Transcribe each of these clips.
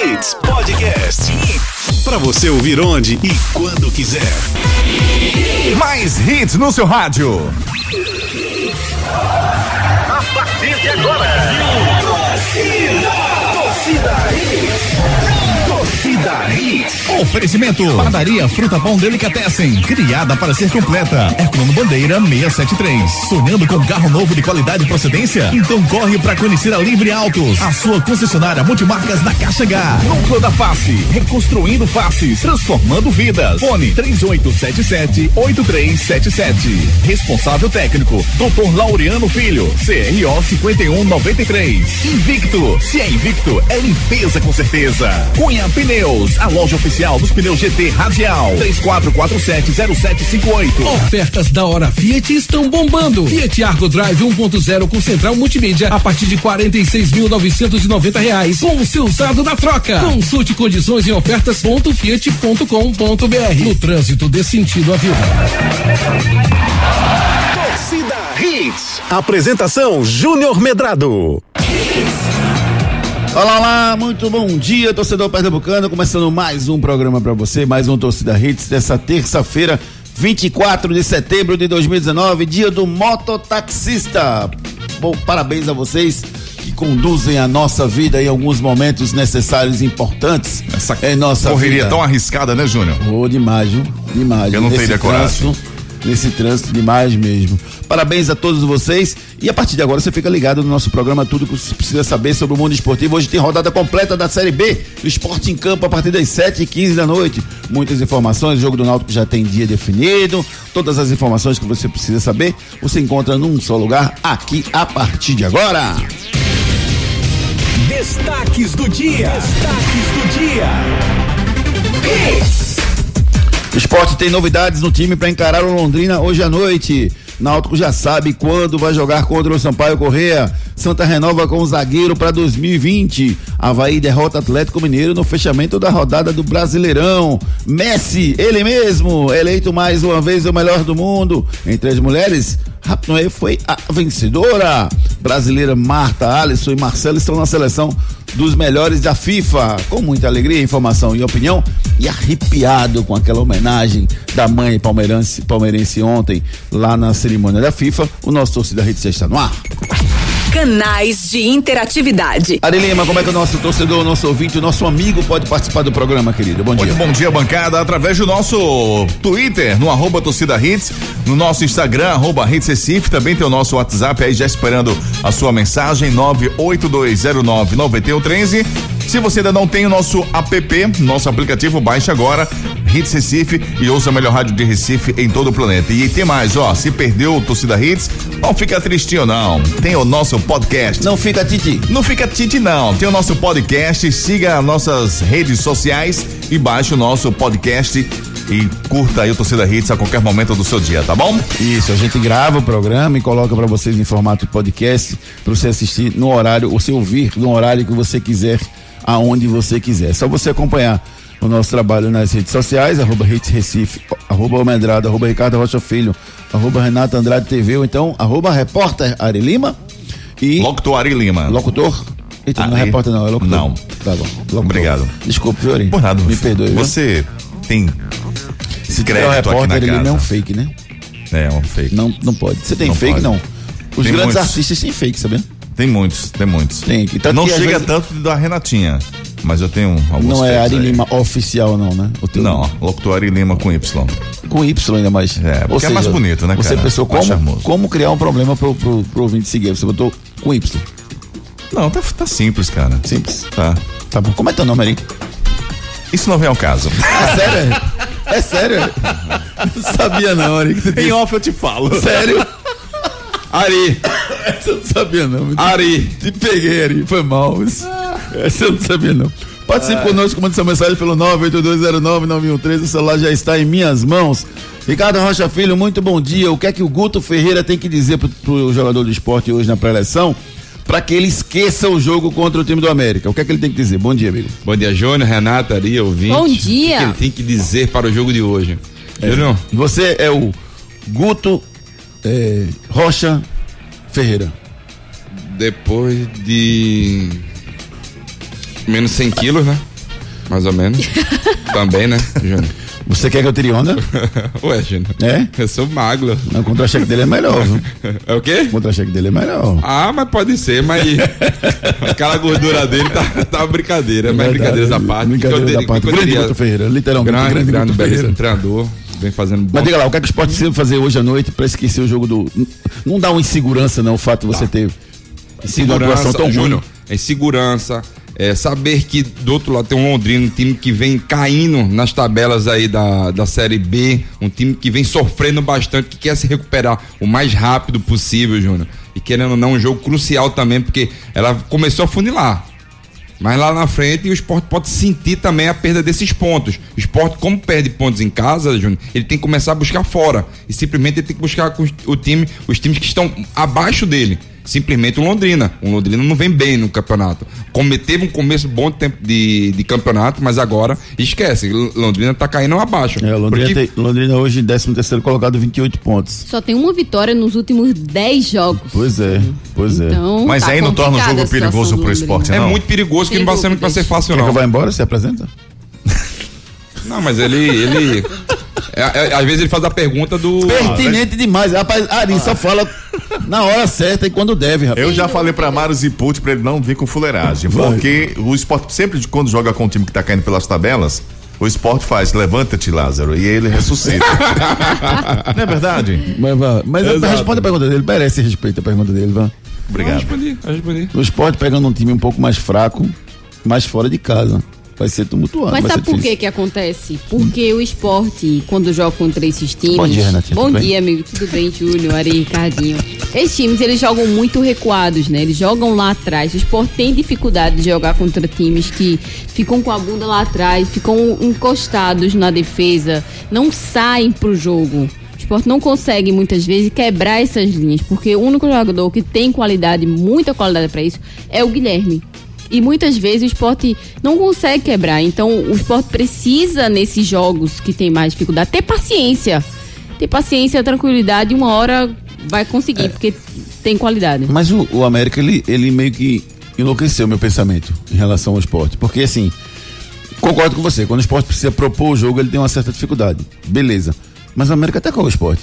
Hits Podcast. Para você ouvir onde e quando quiser. Mais hits no seu rádio. A partir de agora. Torcida, torcida Hits. Torcida Hits. Oferecimento. Padaria Fruta Pão Delicatessen. Criada para ser completa. Herculano Bandeira 673. Sonhando com carro novo de qualidade e procedência? Então corre para conhecer a Livre Autos. A sua concessionária multimarcas na Caixa H. Núcleo da Face. Reconstruindo faces. Transformando vidas. Fone 3877 8377. Responsável técnico. Dr. Laureano Filho. CRO 5193. Invicto. Se é invicto, é limpeza com certeza. Cunha Pneus, a loja oficial dos pneus GT Radial. 34470758. Ofertas da hora Fiat estão bombando. Fiat Argo Drive 1.0 com central multimídia a partir de 46.990 reais com o seu usado na troca. Consulte condições em ofertas.fiat.com.br. No trânsito dê sentido à vida. Torcida Hits. Apresentação Júnior Medrado. Olá, olá, muito bom dia, torcedor pernambucano. Começando mais um programa para você, mais um Torcida Hits dessa terça-feira, 24 de setembro de 2019, dia do mototaxista. Bom, parabéns a vocês que conduzem a nossa vida em alguns momentos necessários e importantes Essa em nossa correria vida. tão arriscada, né, Júnior? Oh, demais, viu? Demais. Eu não Nesse teria coragem. Nesse trânsito, demais mesmo. Parabéns a todos vocês. E a partir de agora você fica ligado no nosso programa, tudo que você precisa saber sobre o mundo esportivo. Hoje tem rodada completa da Série B, do Esporte em Campo, a partir das 7 e 15 da noite. Muitas informações, o jogo do Náutico já tem dia definido. Todas as informações que você precisa saber, você encontra num só lugar, aqui, a partir de agora. Destaques do dia. Destaques do dia. Esporte tem novidades no time para encarar o Londrina hoje à noite. Náutico já sabe quando vai jogar contra o Sampaio Correia. Santa renova com o zagueiro para 2020. Havaí derrota Atlético Mineiro no fechamento da rodada do Brasileirão. Messi, ele mesmo, eleito mais uma vez o melhor do mundo. Entre as mulheres, Rapnoe foi a vencedora. Brasileira Marta, Alisson e Marcelo estão na seleção dos melhores da FIFA. Com muita alegria, informação e opinião. E arrepiado com aquela homenagem da mãe palmeirense, palmeirense ontem, lá na cerimônia da FIFA. O nosso torcida rede está no ar. Canais de interatividade. Ari Lima, como é que o nosso torcedor, o nosso ouvinte, o nosso amigo pode participar do programa, querido? Bom dia. Muito bom dia, bancada, através do nosso Twitter, no arroba torcida hits, no nosso Instagram, arroba hits Recife, também tem o nosso WhatsApp aí já esperando a sua mensagem, 982099113. Se você ainda não tem o nosso app, nosso aplicativo, baixe agora, Hits Recife e ouça a melhor rádio de Recife em todo o planeta. E tem mais, ó, se perdeu o Torcida Hits, não fica tristinho não, tem o nosso podcast. Não fica, Titi. Não fica tite não, tem o nosso podcast, siga nossas redes sociais e baixe o nosso podcast e curta aí o Torcida Hits a qualquer momento do seu dia, tá bom? Isso, a gente grava o programa e coloca para vocês em formato de podcast, para você assistir no horário, ou você ouvir no horário que você quiser, aonde você quiser. É só você acompanhar o nosso trabalho nas redes sociais, arroba Hits Recife, arroba Almendrado, arroba Ricardo Rocha Filho, arroba Renato Andrade TV, ou então arroba repórter Ari Lima e Locutor Ari Lima. locutor. Eita, não é Ari- repórter não, é locutor. Não. Tá bom. Locutor. Obrigado. Desculpe, Fiori. Por nada. Me perdoe. viu? Você tem Se crédito um aqui repórter, na ele casa. não é um fake, né? É, um fake. Não, não pode. Você tem Não fake, pode. não? Os Tem grandes muitos. artistas têm fake, sabia? Tem muitos, tem muitos. Tem, tanto não chega vezes- tanto da Renatinha, mas eu tenho alguns Não é Ari aí. Lima oficial, não, né? Não, locutor Ari Lima com Y. Com Y ainda mais. É, porque é mais bonito, né, Você cara? pensou Mais como, charmoso. como criar um problema pro, pro, pro ouvinte seguir. Você botou com Y. Não, tá, tá simples, cara. Simples. Tá. Tá bom. Como é teu nome ali? Isso não vem ao caso. É sério? É sério? Não sabia não, Ari. em off eu te falo. Sério? Ari. Essa eu não sabia não. Ari. Te peguei, Ari. Foi mal. Essa eu não sabia não. Participe conosco, mande sua mensagem pelo 982099113. O celular já está em minhas mãos. Ricardo Rocha Filho, muito bom dia. O que é que o Guto Ferreira tem que dizer pro, pro jogador do esporte hoje na pré-eleção para que ele esqueça o jogo contra o time do América? O que é que ele tem que dizer? Bom dia, amigo. Bom dia, Júnior, Renata, Ari, ouvinte. Bom O dia. que ele tem que dizer para o jogo de hoje? Júnior, Você é o Guto eh, Rocha Ferreira. depois de menos 100 quilos, né? Mais ou menos. Também, né, Júnior? Você quer que eu tire onda? Ué, Júnior. É? Eu sou magro. Não, o contra-cheque dele é melhor, viu? É o quê? O contra-cheque dele é melhor. Ah, mas pode ser, mas aquela gordura dele tá, tá uma brincadeira, mas brincadeiras à parte. Brincadeira da parte. Grande teria- Guto Ferreira, literalmente. Grande, grande, grande, Guto belíssimo Ferreira. treinador. Vem fazendo bom. Mas diga lá, o que é que o esporte precisa fazer hoje à noite pra esquecer o jogo do. Não dá uma insegurança, não, o fato de você ter sido uma atuação tão ruim. É segurança, é saber que do outro lado tem um Londrina, um time que vem caindo nas tabelas aí da, da Série B, um time que vem sofrendo bastante, que quer se recuperar o mais rápido possível, Júnior. E querendo ou não, um jogo crucial também, porque ela começou a funilar. Mas lá na frente o esporte pode sentir também a perda desses pontos. O esporte, como perde pontos em casa, Júnior, ele tem que começar a buscar fora. E simplesmente ele tem que buscar o time, os times que estão abaixo dele. Simplesmente o Londrina. O Londrina não vem bem no campeonato. Come- Teve um começo bom de, tempo de, de campeonato, mas agora esquece. Londrina tá caindo abaixo. É, Londrina, Porque- tem- Londrina hoje, 13 terceiro colocado, 28 pontos. Só tem uma vitória nos últimos 10 jogos. Pois é, pois é. Então, Mas tá aí não torna o jogo perigoso pro esporte, É não. muito perigoso que não vai ser, não vai ser fácil, Quer que não. eu vá embora? Se apresenta? Não, mas ele. ele é- é- às vezes ele faz a pergunta do. Pertinente demais. Rapaz, Ari só fala na hora certa e quando deve, rapaz. Eu já falei pra Mário Ziput pra ele não vir com fuleiragem. Porque o esporte, sempre de quando joga com um time que tá caindo pelas tabelas, o esporte faz, levanta-te, Lázaro, e ele ressuscita. não é verdade? Mas, mas Exato. responde a pergunta dele, merece respeito a pergunta dele, vá. Eu Obrigado. respondi, eu respondi. O esporte pegando um time um pouco mais fraco, mais fora de casa. Vai ser tumultuado. Mas sabe por que que acontece? Porque o esporte, quando joga contra esses times. Bom dia, Renatinha, Bom tudo bem? dia, amigo. Tudo bem, Júnior, Ari, Ricardinho. Esses times, eles jogam muito recuados, né? Eles jogam lá atrás. O esporte tem dificuldade de jogar contra times que ficam com a bunda lá atrás, ficam encostados na defesa, não saem pro jogo. O esporte não consegue muitas vezes quebrar essas linhas, porque o único jogador que tem qualidade, muita qualidade para isso, é o Guilherme. E muitas vezes o esporte não consegue quebrar. Então o esporte precisa, nesses jogos que tem mais dificuldade, ter paciência. Ter paciência, tranquilidade, uma hora vai conseguir, É. porque tem qualidade. Mas o, o América, ele, ele meio que enlouqueceu meu pensamento em relação ao esporte. Porque assim, concordo com você, quando o esporte precisa propor o jogo, ele tem uma certa dificuldade. Beleza. Mas o América atacou o esporte.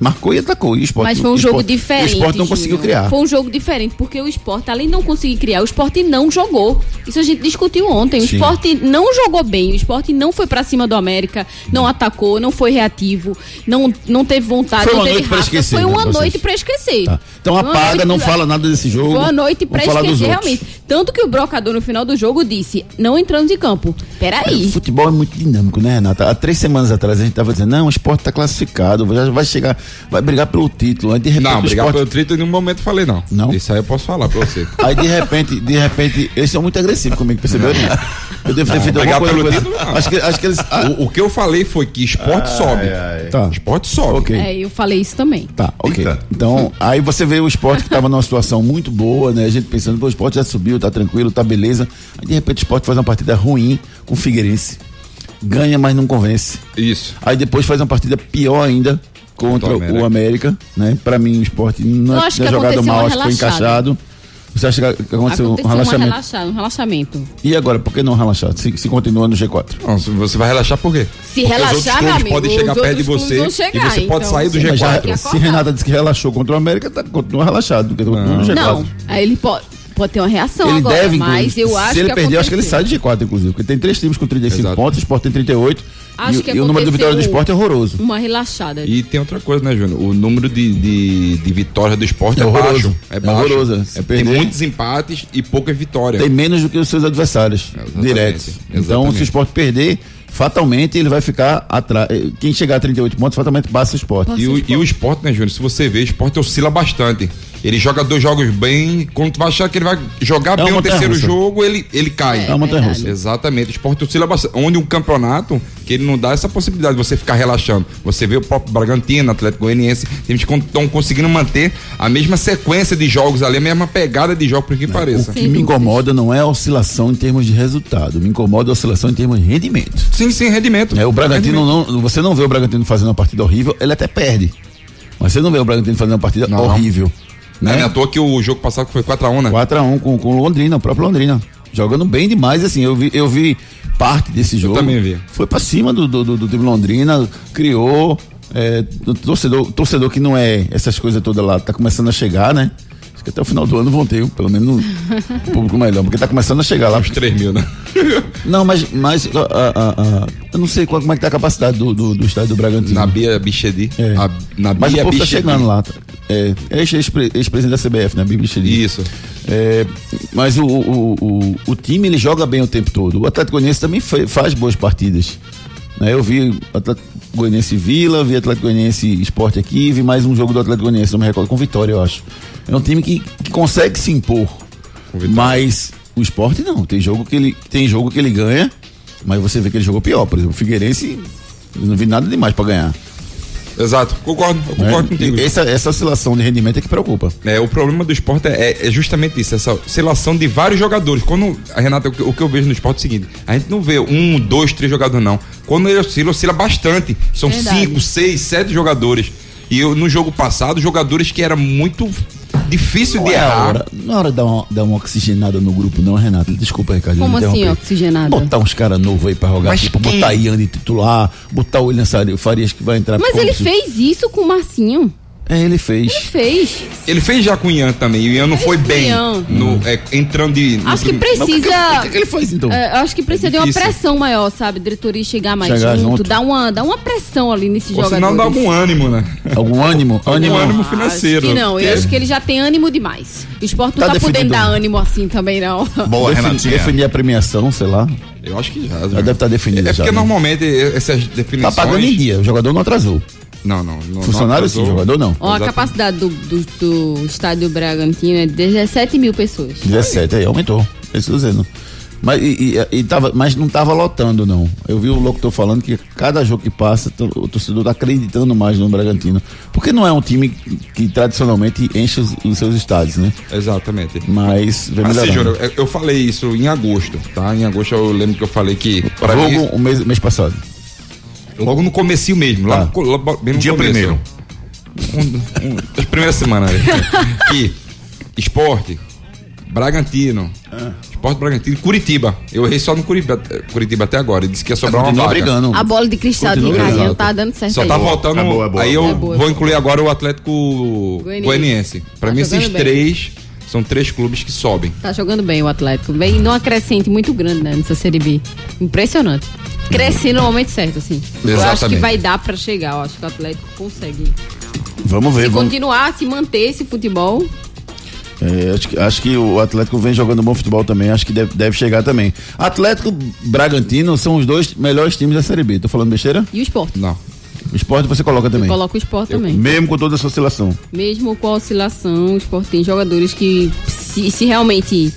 Marcou e atacou. E o esporte, Mas foi um jogo esporte- diferente. O esporte não conseguiu Júnior. criar. Foi um jogo diferente, porque o esporte, além de não conseguir criar, o esporte não jogou. Isso a gente discutiu ontem. O Sim. esporte não jogou bem. O esporte não foi pra cima do América, não atacou, não foi reativo, não, não teve vontade, Foi não teve raça. esquecer, Foi né, uma vocês? noite pra esquecer. Tá. Então uma apaga, noite não fala nada desse jogo. Foi uma noite dos esquecer, realmente. Tanto que o brocador no final do jogo disse: não entramos em campo. O Peraí. futebol é muito dinâmico, né, Renata? Há três semanas atrás a gente tava dizendo, não, o esporte tá classificado, já vai chegar, vai brigar pelo título. Aí de repente Não, o brigar esporte... pelo trito em nenhum momento falei, não. Não? Isso aí eu posso falar pra você. Aí de repente, de repente, eles são muito agressivos comigo, percebeu? Eu devo ter feito alguma brigar coisa. pelo título, não. Acho que, acho que eles. ah, O, o que eu falei foi que esporte sobe. tá. Esporte sobe. Ok. É, eu falei isso também. Tá, ok. Eita. Então, aí você vê o esporte que estava numa situação muito boa, né? A gente pensando, pô, o esporte já subiu, tá tranquilo, tá beleza. Aí de repente o esporte faz uma partida ruim com o Figueirense. Ganha, mas não convence. Isso. Aí depois faz uma partida pior ainda contra Contra o o América, né? Pra mim o esporte não é jogado mal, acho que foi encaixado. Você acha que aconteceu, um Aconteceu uma relaxamento? relaxa, um relaxamento. E agora, por que não relaxar? Se, se continua no G4. Não, se você vai relaxar por quê? Se Porque relaxar, os outros meu clubes amigo, podem chegar perto de você vão e chegar, você pode então sair do você Mas já- G4. tem que se. Renata disse que relaxou contra o América, tá, continua relaxado, continua no G4. Não, aí ele pode, pode ter uma reação Ele agora, deve, mas eu acho Se ele que perder, eu acho que ele sai de G4, inclusive. Porque tem três times com 35 Exato. pontos, o Sport tem 38. Acho e, que e o número de vitórias do Sport é horroroso. Uma relaxada. E tem outra coisa, né, Júnior? O número de, de, de vitórias do esporte É é, horroroso. baixo. É É baixo. horroroso. Se É, tem muitos empates e poucas vitórias. Tem menos do que os seus adversários Exatamente, diretos. Então, se o Sport perder, fatalmente ele vai ficar atrás. Quem chegar a 38 pontos, fatalmente passa o Sport. Passa E o, e esporte. o esporte, né, Júnior? Se você vê, o esporte oscila bastante. Ele joga dois jogos bem, quando tu vai achar que ele vai jogar É bem o terceiro montanha-russa. jogo, ele, ele cai. É uma montanha-russa. Exatamente, o esporte oscila bastante. Onde um campeonato que ele não dá essa possibilidade de você ficar relaxando. Você vê o próprio Bragantino, Atlético Goianiense, times que estão conseguindo manter a mesma sequência de jogos ali, a mesma pegada de jogo, por que pareça. O que me incomoda não é a oscilação em termos de resultado, me incomoda a oscilação em termos de rendimento. Sim, sim, rendimento. É, o Bragantino Rendimento. não, você não vê o Bragantino fazendo uma partida horrível, ele até perde. Mas você não vê o Bragantino fazendo uma partida Não. horrível. Não é Né? à toa que o jogo passado foi 4x1, né? 4x1 com, com o Londrina, o próprio Londrina. Jogando bem demais, assim, eu vi, eu vi parte desse jogo. também vi. Foi pra cima do, do, do, do time Londrina, criou. É, torcedor, torcedor que não é essas coisas todas lá, tá começando a chegar, né? Que até o final do ano vão ter, pelo menos um público melhor, porque tá começando a chegar lá. Uns 3 mil, né? Não, mas, mas a- a- a- eu não sei qual, como é que tá a capacidade do, do, do estádio do Bragantino. Na Bia Bichedi. É. A- Na Mas o Bia povo tá Bichedi. chegando lá. É, ex-pre- ex-presidente da CBF, né? Bibi Xeri. Isso. É, mas o, o, o, o time ele joga bem o tempo todo. O Atlético Goianiense também fa- faz boas partidas. Né? Eu vi Atlético Goianiense Vila, vi Atlético Goianiense Esporte aqui, vi mais um jogo do Atlético Goianiense, não me recordo, com vitória, eu acho. É um time que, que consegue se impor. Mas o esporte não. Tem jogo que ele, tem jogo que ele ganha, mas você vê que ele jogou pior. Por exemplo, o Figueirense, eu não vi nada demais pra ganhar. Exato, concordo, eu concordo né? contigo. Essa, essa oscilação de rendimento é que preocupa. É, o problema do esporte é, é justamente isso, essa oscilação de vários jogadores. Quando, a Renata, o que, o que eu vejo no esporte é o seguinte: a gente não vê um, dois, três jogadores, não. Quando ele oscila, oscila bastante. São Verdade. cinco, seis, sete jogadores. E eu, no jogo passado, jogadores que era muito difícil Não de é errar. hora, não é hora de dar uma, dar uma oxigenada no grupo, não, Renato. Desculpa, Ricardo. Como assim, oxigenada? Botar uns caras novos aí pra jogar, Mas tipo, quem? botar Ian de titular, botar o William Farias que vai entrar. Mas ele fez isso com o Marcinho. É, ele fez. Fez. Ele fez já com o Ian também. O Ian não foi bem no, é, entrando de. no Acho que prim- Mas o que, que- precisa. o que, que ele faz então? É, acho que precisa de uma pressão maior, sabe? Diretoria chegar mais Chegar junto, junto. Dar, uma, dar uma pressão ali nesse jogador. senão dá algum ânimo, né? Algum ânimo? ânimo. ânimo financeiro. Acho que não, eu acho que ele já tem ânimo demais. O esporte não Tá tá, podendo dar ânimo assim também, não. Boa, Defini- Renatinha. Definir a premiação, sei lá. Eu acho que já. Já deve estar definido. É já, porque né? normalmente essas Tá definições. pagando em dia. O jogador não atrasou. Não, não. não Funcionário não sim, jogador não. Ó, a capacidade do, do, do estádio Bragantino é 17 mil pessoas. 17, aí aumentou. Isso dizendo. Mas, e, e- e tava, mas não tava lotando, não. Eu vi o locutor falando que cada jogo que passa, o torcedor tá acreditando mais no Bragantino. Porque não é um time que, que tradicionalmente enche os, os seus estádios, né? Exatamente. Mas vem Mas, assim. Júnior, eu, eu falei isso em agosto, tá? Em agosto eu lembro que eu falei que. Jogo mim, o mês, mês passado. Logo no comecinho mesmo, lá, Tá. no lá bem no Dia começo. primeiro. Um, um, as primeiras semanas. né? que esporte, Bragantino, Ah. esporte Bragantino e Curitiba. Eu errei só no Curitiba, Curitiba até agora. Ele disse que ia sobrar uma Continua vaga. brigando. A bola de cristal de Ricardinho tá dando certo Só aí. tá faltando. É boa, é boa. aí eu É boa, é vou incluir agora o Atlético Goianiense. Goianiense. Pra Tá mim, esses bem. três são três clubes que sobem. Tá jogando bem o Atlético. Vem numa crescente muito grande, né, nessa Série B. Impressionante. Crescendo no momento certo, assim. Eu acho que Exatamente. vai dar pra chegar. Eu acho que o Atlético consegue. Vamos ver. Se Vamos, continuar, se manter esse futebol, é, acho, que, acho que o Atlético vem jogando bom futebol também. Acho que deve, deve chegar também. Atlético Bragantino são os dois melhores times da Série B. Tô falando besteira? e o esporte. Não. O esporte você coloca também. Coloca o esporte também. Mesmo com toda essa oscilação. Mesmo com a oscilação, o esporte tem jogadores que, se, se realmente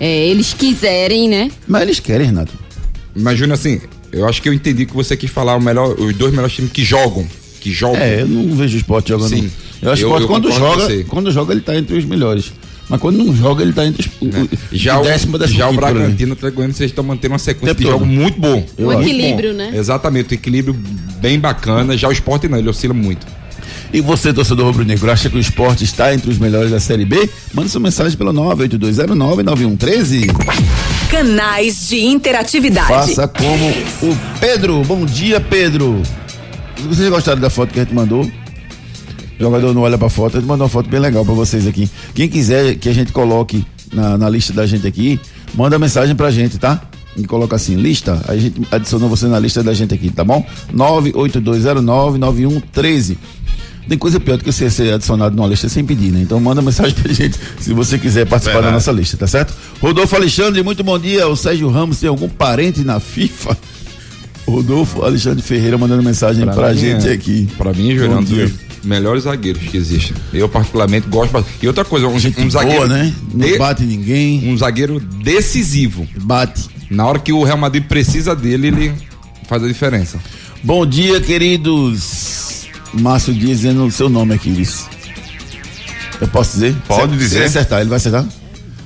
é, eles quiserem, né? Mas eles querem, Renato. Mas, Júnior, assim, eu acho que eu entendi que você quis falar o melhor, os dois melhores times que jogam. Que jogam. É, eu não vejo o esporte jogando. Sim. Eu acho que Eu- o esporte eu quando joga, quando joga ele tá entre os melhores. Mas quando não joga ele tá entre os né? o- Já, o, décimo, décimo já o ali. Bragantino e o Atlético vocês estão mantendo uma sequência Tempo de todo. jogo muito bom. Eu Um acho. equilíbrio, Bom. né? Exatamente, um equilíbrio bem bacana. Já o esporte não, ele oscila muito. E você, torcedor rubro-negro, acha que o esporte está entre os melhores da Série B? Manda sua mensagem pelo 982099113. Canais de interatividade. Faça como o Pedro. Bom dia, Pedro. Vocês gostaram da foto que a gente mandou? O jogador não olha pra foto, a gente mandou uma foto bem legal pra vocês aqui. Quem quiser que a gente coloque na, na lista da gente aqui, manda mensagem pra gente, tá? E coloca assim, lista, a gente adicionou você na lista da gente aqui, tá bom? 982099113. Tem coisa pior do que você ser adicionado numa lista sem pedir, né? Então manda mensagem pra gente se você quiser participar da Verdade. nossa lista, tá certo? Rodolfo Alexandre, muito bom dia. O Sérgio Ramos tem algum parente na FIFA? Rodolfo Alexandre Ferreira mandando mensagem pra, mim, gente é- aqui. Pra mim, dos melhores zagueiros que existem. Eu, particularmente, gosto. E outra coisa, um, Gente um zagueiro. boa, né? Não de- bate ninguém, um zagueiro decisivo. bate. Na hora que o Real Madrid precisa dele, ele faz a diferença. Bom dia, queridos. Márcio Dias dizendo o seu nome aqui, Iris. Eu posso dizer? Pode Se- dizer. Se ele acertar, ele vai acertar?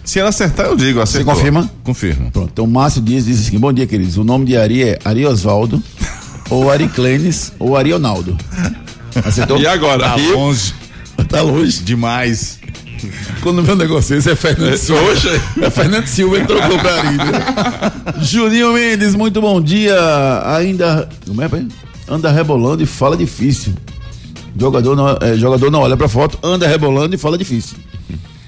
Se ela acertar, eu digo. Acertou. confirma? Confirmo. Pronto. Então, Márcio Dias diz assim: Bom dia, queridos. O nome de Ari é Ari Osvaldo, ou Ari Clênis, ou Ari Ronaldo. Acertou? E agora? Tá longe Tá longe. demais. Quando um negócio esse é Fernando Silva. É Fernando Silva, ele trocou pra né? Juninho Mendes, muito bom dia. Ainda. Como é, pai? Anda rebolando e fala difícil. Jogador não, é, jogador não olha pra foto, anda rebolando e fala difícil.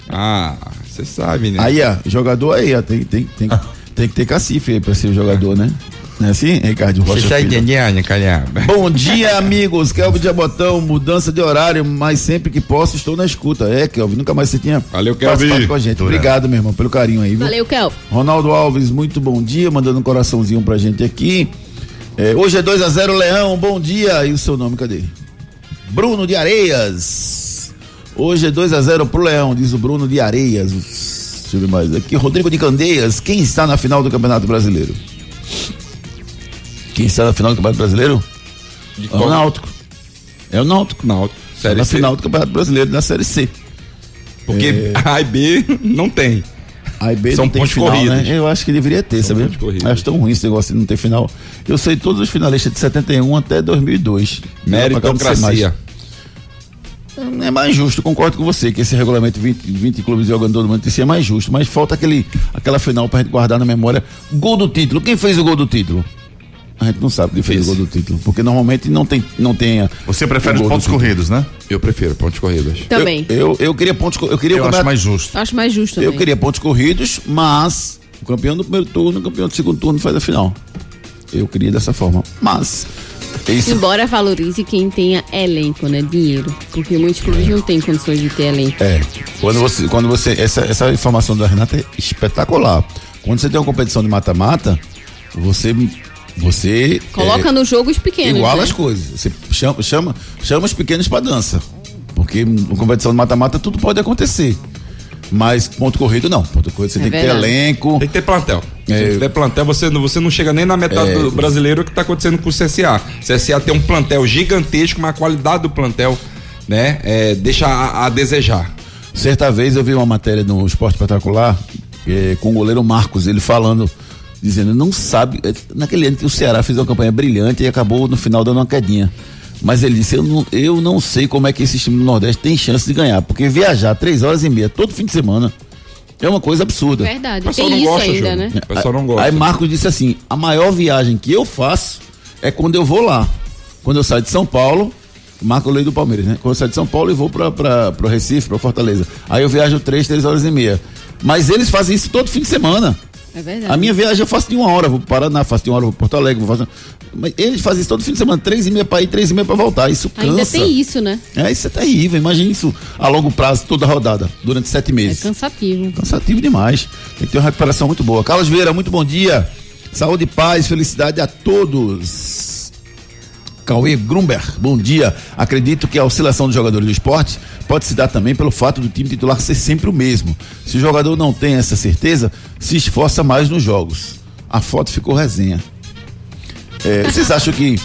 Ah, você sabe, né? Aí, ó, jogador aí, ó, tem, tem, tem, tem que ter cacife aí pra ser jogador, né? Não é assim, Ricardo Você tá Filho? entendendo, calhaba? Bom dia, amigos. Kelvin de Abotão, mudança de horário, mas sempre que posso estou na escuta. É, Kelvin, nunca mais você tinha Valeu, Kelvin. participado com a gente. Obrigado, meu irmão, pelo carinho aí, viu? Valeu, Kel. Ronaldo Alves, muito bom dia, mandando um coraçãozinho pra gente aqui. É, hoje é 2 a 0 Leão, bom dia. E o seu nome, cadê? Bruno de Areias. Hoje é 2 a 0 pro Leão, diz o Bruno de Areias. Deixa eu ver mais aqui. Rodrigo de Candeias, quem está na final do Campeonato Brasileiro? Quem está na final do Campeonato Brasileiro? De É o Náutico. É o Náutico. Náutico. Série na C. final do Campeonato Brasileiro, na Série C. Porque A e B não tem. A e B São não tem pontos final, corridos. né? Eu acho que deveria ter, São. Acho tão ruim esse negócio de não ter final. Eu sei todos os finalistas de 71 até 2002. Meritocracia. É mais justo, concordo com você, que esse regulamento 20, 20 clubes jogando todo mundo é mais justo, mas falta aquele, aquela final pra gente guardar na memória. Gol do título. Quem fez o gol do título? A gente não sabe quem fez o gol do título, porque normalmente não tem, não tem a- Você prefere os pontos corridos, né? Eu prefiro pontos corridos. Também. Eu, eu, eu queria pontos, eu queria o Eu acho mais justo. Acho mais justo também. Eu queria pontos corridos, mas o campeão do primeiro turno, o campeão do segundo turno faz a final. Eu queria dessa forma. Mas, isso Embora valorize quem tenha elenco, né? Dinheiro. Porque muitos clubes não têm condições de ter elenco. é. Quando você. Quando você essa, essa informação da Renata é espetacular. Quando você tem uma competição de mata-mata, você. Você. Coloca é, no jogo os pequenos. Iguala né? as coisas. Você chama, chama, chama os pequenos pra dança. Porque na competição de mata-mata tudo pode acontecer. Mas ponto corrido não. Ponto corrido você É tem que ter verdade. elenco. Tem que ter plantel. Se É. não tiver plantel, você, não- você não chega nem na metade É. do brasileiro que está acontecendo com o CSA. O CSA tem um plantel gigantesco, mas a qualidade do plantel, né, é, deixa a, a desejar. Certa vez eu vi uma matéria no Esporte Espetacular eh, com o goleiro Marcos, ele falando, dizendo, não sabe. eh, Naquele ano que o Ceará fez uma campanha brilhante e acabou no final dando uma quedinha. Mas ele disse: eu não, eu não sei como é que esse time do Nordeste tem chance de ganhar, porque viajar três horas e meia todo fim de semana é uma coisa absurda. Verdade. O pessoal Tem não isso gosta, ainda, né? O pessoal não gosta. Aí Marcos disse assim: a maior viagem que eu faço é quando eu vou lá. Quando eu saio de São Paulo, Marco Lei do Palmeiras, né? Quando eu saio de São Paulo e vou para o Recife, para Fortaleza. Aí eu viajo três, três horas e meia. Mas eles fazem isso todo fim de semana. É verdade. A minha viagem eu faço de uma hora, vou para Paraná, faço de uma hora, vou para Porto Alegre, vou fazer. Mas eles fazem isso todo fim de semana, três e meia para ir, três e meia para voltar. Isso cansa. Ainda tem isso, né? É, isso é terrível. Imagina isso a longo prazo, toda a rodada, durante sete É meses. cansativo. Cansativo demais. Tem que ter uma recuperação muito boa. Carlos Vieira, muito bom dia. Saúde, paz, felicidade a todos. Cauê Grumber, bom dia. Acredito que a oscilação dos jogadores do esporte pode se dar também pelo fato do time titular ser sempre o mesmo. Se o jogador não tem essa certeza, se esforça mais nos jogos. A foto ficou resenha. É, vocês acham que,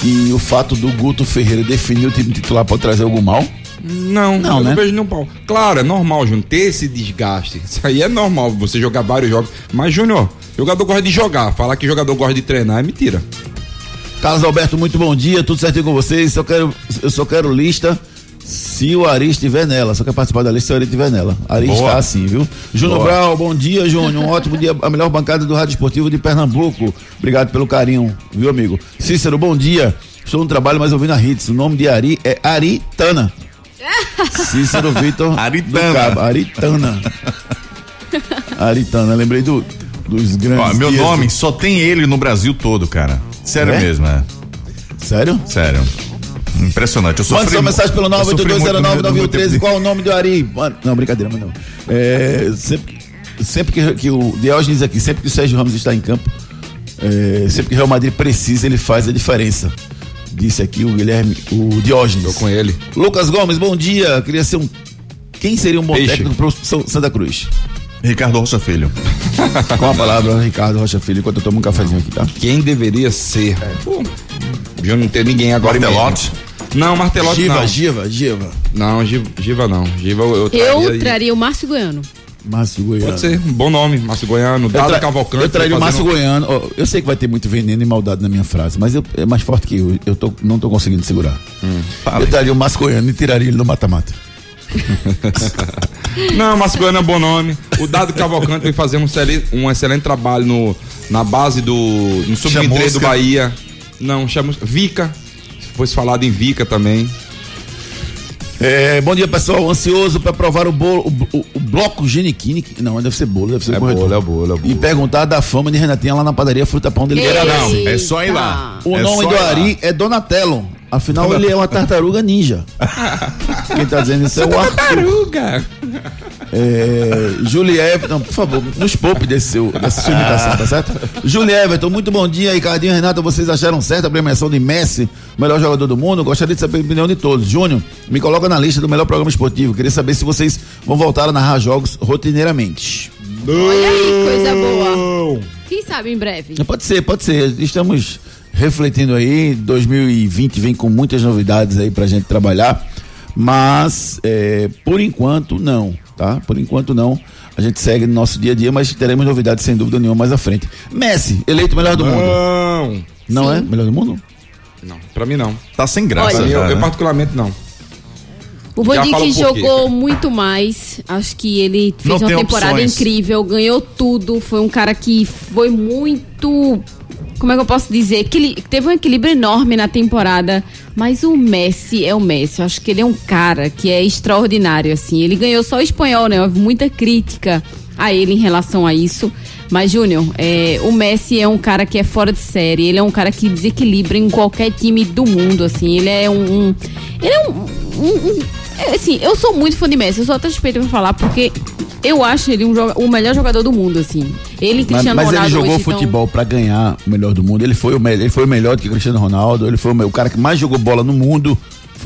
que o fato do Guto Ferreira definir o time titular pode trazer algum mal? Não, Não, eu né? não vejo nenhum pau. Claro, é normal, Júnior, ter esse desgaste. Isso aí é normal, você jogar vários jogos. Mas, Júnior, jogador gosta de jogar. Falar que jogador gosta de treinar é mentira. Carlos Alberto, muito bom dia, tudo certinho com vocês. Só quero, eu só quero lista se o Ari estiver nela. Só quer participar da lista se o Ari estiver nela. Ari Boa. está assim, viu? Júnior. Brau, bom dia, Júnior. Um ótimo dia. A melhor bancada do Rádio Esportivo de Pernambuco. Obrigado pelo carinho, viu, amigo? Cícero, bom dia. Estou no trabalho, mas ouvindo a Hits. O nome de Ari é Aritana. Cícero Vitor. Aritana. Aritana. Aritana, lembrei do, dos grandes. Ó, meu dias nome do- só tem ele no Brasil todo, cara. Sério É? mesmo, é. Sério? Sério. Impressionante. Eu Manda sofri sua mu- mensagem pelo eu sofri muito no meu- no meu 982099113. tempo Qual o nome do Ari? Mano, Não, brincadeira, mas não. É, sempre sempre que, que o Diógenes aqui, sempre que o Sérgio Ramos está em campo, é, sempre que o Real Madrid precisa, ele faz a diferença. Disse aqui o Guilherme, o Diógenes. Tô com ele. Lucas Gomes, bom dia. Queria ser um. Quem seria um bom Peixe. técnico para o Santa Cruz? Ricardo Rocha Filho. Com a palavra, Ricardo Rocha Filho, enquanto eu tomo um cafezinho aqui, tá? Quem deveria ser? Pô, já não tem ninguém agora. mente. Não, Martelotti Giva, não. Giva, Giva. Não, Giva, Giva não. Giva eu, eu traria. Eu traria o Márcio Goiano. Márcio Goiano. Pode ser, um bom nome. Márcio Goiano, Eu, Dado tra Cavalcante. eu traria o fazendo- Márcio Goiano. Ó, eu sei que vai ter muito veneno e maldade na minha frase, mas eu- é mais forte que eu. Eu tô, não tô conseguindo segurar. Hum. eu traria o Márcio Goiano e tiraria ele do mata-mata. Não, Márcio Goiano é um bom nome. O Dado Cavalcante vem fazendo um, excelente- um excelente trabalho no, na base do. no sub-23 do. Bahia. Não, chamos. Vica. Foi falado em Vica também. É, bom dia, pessoal. Ansioso para provar o bolo, o, o- o bloco Geniquini. Não, deve ser bolo, deve ser É corretor. bolo, é bolo, é bolo. E perguntar da fama de Renatinha lá na padaria Fruta Pão dele. Não, é só ir lá. O É nome do ir lá. Ari é Donatello. Afinal, ele é uma tartaruga ninja. Quem tá dizendo isso é o Arthur. Taruga! É, Julie Everton, por favor, nos poupe desse seu, dessa sua imitação, tá certo? Julie Everton, muito bom dia. Ricardinho e Renata, vocês acharam certa a premiação de Messi, o melhor jogador do mundo? Gostaria de saber a opinião de todos. Júnior, me coloca na lista do melhor programa esportivo. Queria saber se vocês vão voltar a narrar jogos rotineiramente. Olha aí, coisa boa. Quem sabe em breve. Pode ser, pode ser. Estamos refletindo aí. 2020 vem com muitas novidades aí pra gente trabalhar. Mas, é, por enquanto, não, tá? Por enquanto, não. A gente segue no nosso dia a dia, mas teremos novidades sem dúvida nenhuma mais à frente. Messi, eleito melhor do mundo. Não! Não é? Melhor do mundo? Não, pra mim não. Tá sem graça Pra mim, já, eu, eu né? particularmente não. O quê. jogou muito mais. Acho que ele fez Não uma tem temporada opções. incrível, ganhou tudo. Foi um cara que foi muito. Como é que eu posso dizer? Que ele teve um equilíbrio enorme na temporada. Mas o Messi é o Messi. Eu acho que ele é um cara que é extraordinário, assim. Ele ganhou só o espanhol, né? Houve muita crítica a ele em relação a isso. Mas, Júnior, é, o Messi é um cara que é fora de série. Ele é um cara que desequilibra em qualquer time do mundo, assim. Ele é um. um- ele é um. um- um- é, assim, eu sou muito fã de Messi. Eu sou até suspeita pra falar, porque eu acho ele um o melhor jogador do mundo, assim. Ele e Mas, Cristiano mas ele Ronaldo jogou hoje tão- futebol pra ganhar o melhor do mundo. Ele foi o, ele foi o melhor do que Cristiano Ronaldo. Ele foi o, o cara que mais jogou bola no mundo.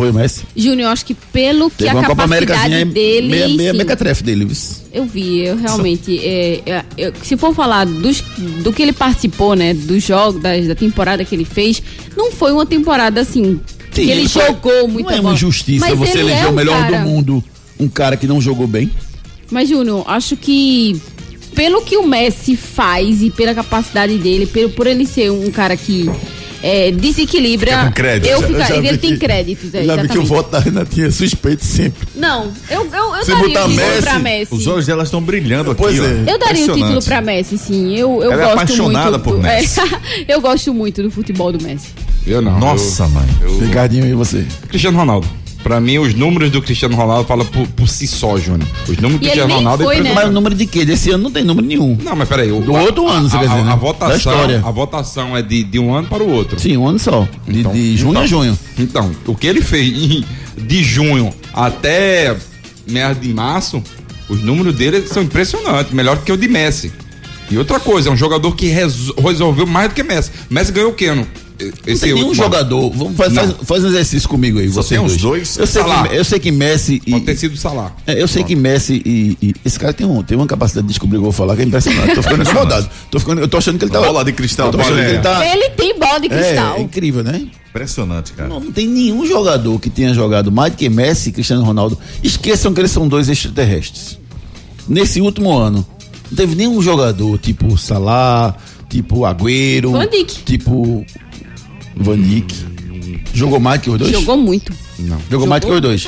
Foi o Messi. Júnior, acho que pelo que Teve a capacidade dele. meia, meia mequetrefe dele. viu? Eu vi, eu realmente. é, é, eu- se for falar dos, do que ele participou, né? Dos jogos, da, da temporada que ele fez, não foi uma temporada assim. Sim, que ele, foi- jogou muito Não é uma injustiça Mas você ele eleger é o melhor cara- do mundo um cara que não jogou bem. Mas, Júnior, acho que pelo que o Messi faz e pela capacidade dele, pelo, por ele ser um cara que é, desequilibra. Fica com crédito. Eu fica- ele tem créditos, é, Já vi que o voto da Renatinha é suspeito sempre. Não, eu, eu, eu Se daria o título Messi, pra Messi. Os olhos delas estão brilhando aqui, Pois ó. é. Eu daria o título pra Messi, sim. Eu, eu Ela é gosto apaixonada muito. por do- Messi. É, eu gosto muito do futebol do Messi. Eu não. Nossa, mãe. Ricardinho, e você? Eu- Cristiano Ronaldo. Pra mim, os números do Cristiano Ronaldo falam por, por si só, Júnior. Os números do E Cristiano Ronaldo foi, é né? Mas o número de quê? Desse ano não tem número nenhum. Não, mas peraí. o- Do a- outro ano, você a, quer dizer, a, né? a votação, a votação é de, de um ano para o outro. Sim, um ano só. De, Então- de junho então- a junho. Então, o que ele fez de junho até meados de março, os números dele são impressionantes, melhor que o de Messi. E outra coisa, é um jogador que reso- resolveu mais do que Messi. Messi ganhou o quê? No, Não esse tem nenhum último ano? jogador. Vamos faz, faz, faz um exercício comigo aí. Só vocês tem os dois? Eu sei, que, eu sei que Messi e. Pode ter sido Salah. É, eu sei que Messi e, e- Esse cara tem, um, tem uma capacidade de descobrir o que eu vou falar que é impressionante. Tô ficando incomodado. Tô, ficando, eu tô achando que ele tá. Bola de cristal, tô achando bola, que ele é. tá. Ele tem bola de cristal. É, é incrível, né? Impressionante, cara. Não, não tem nenhum jogador que tenha jogado mais do que Messi e Cristiano Ronaldo. Esqueçam que eles são dois extraterrestres. Nesse último ano, não teve nenhum jogador tipo Salah, tipo Agüero, tipo Van Dijk. Jogou mais que os dois? Jogou muito. Não. Jogou mais que os dois.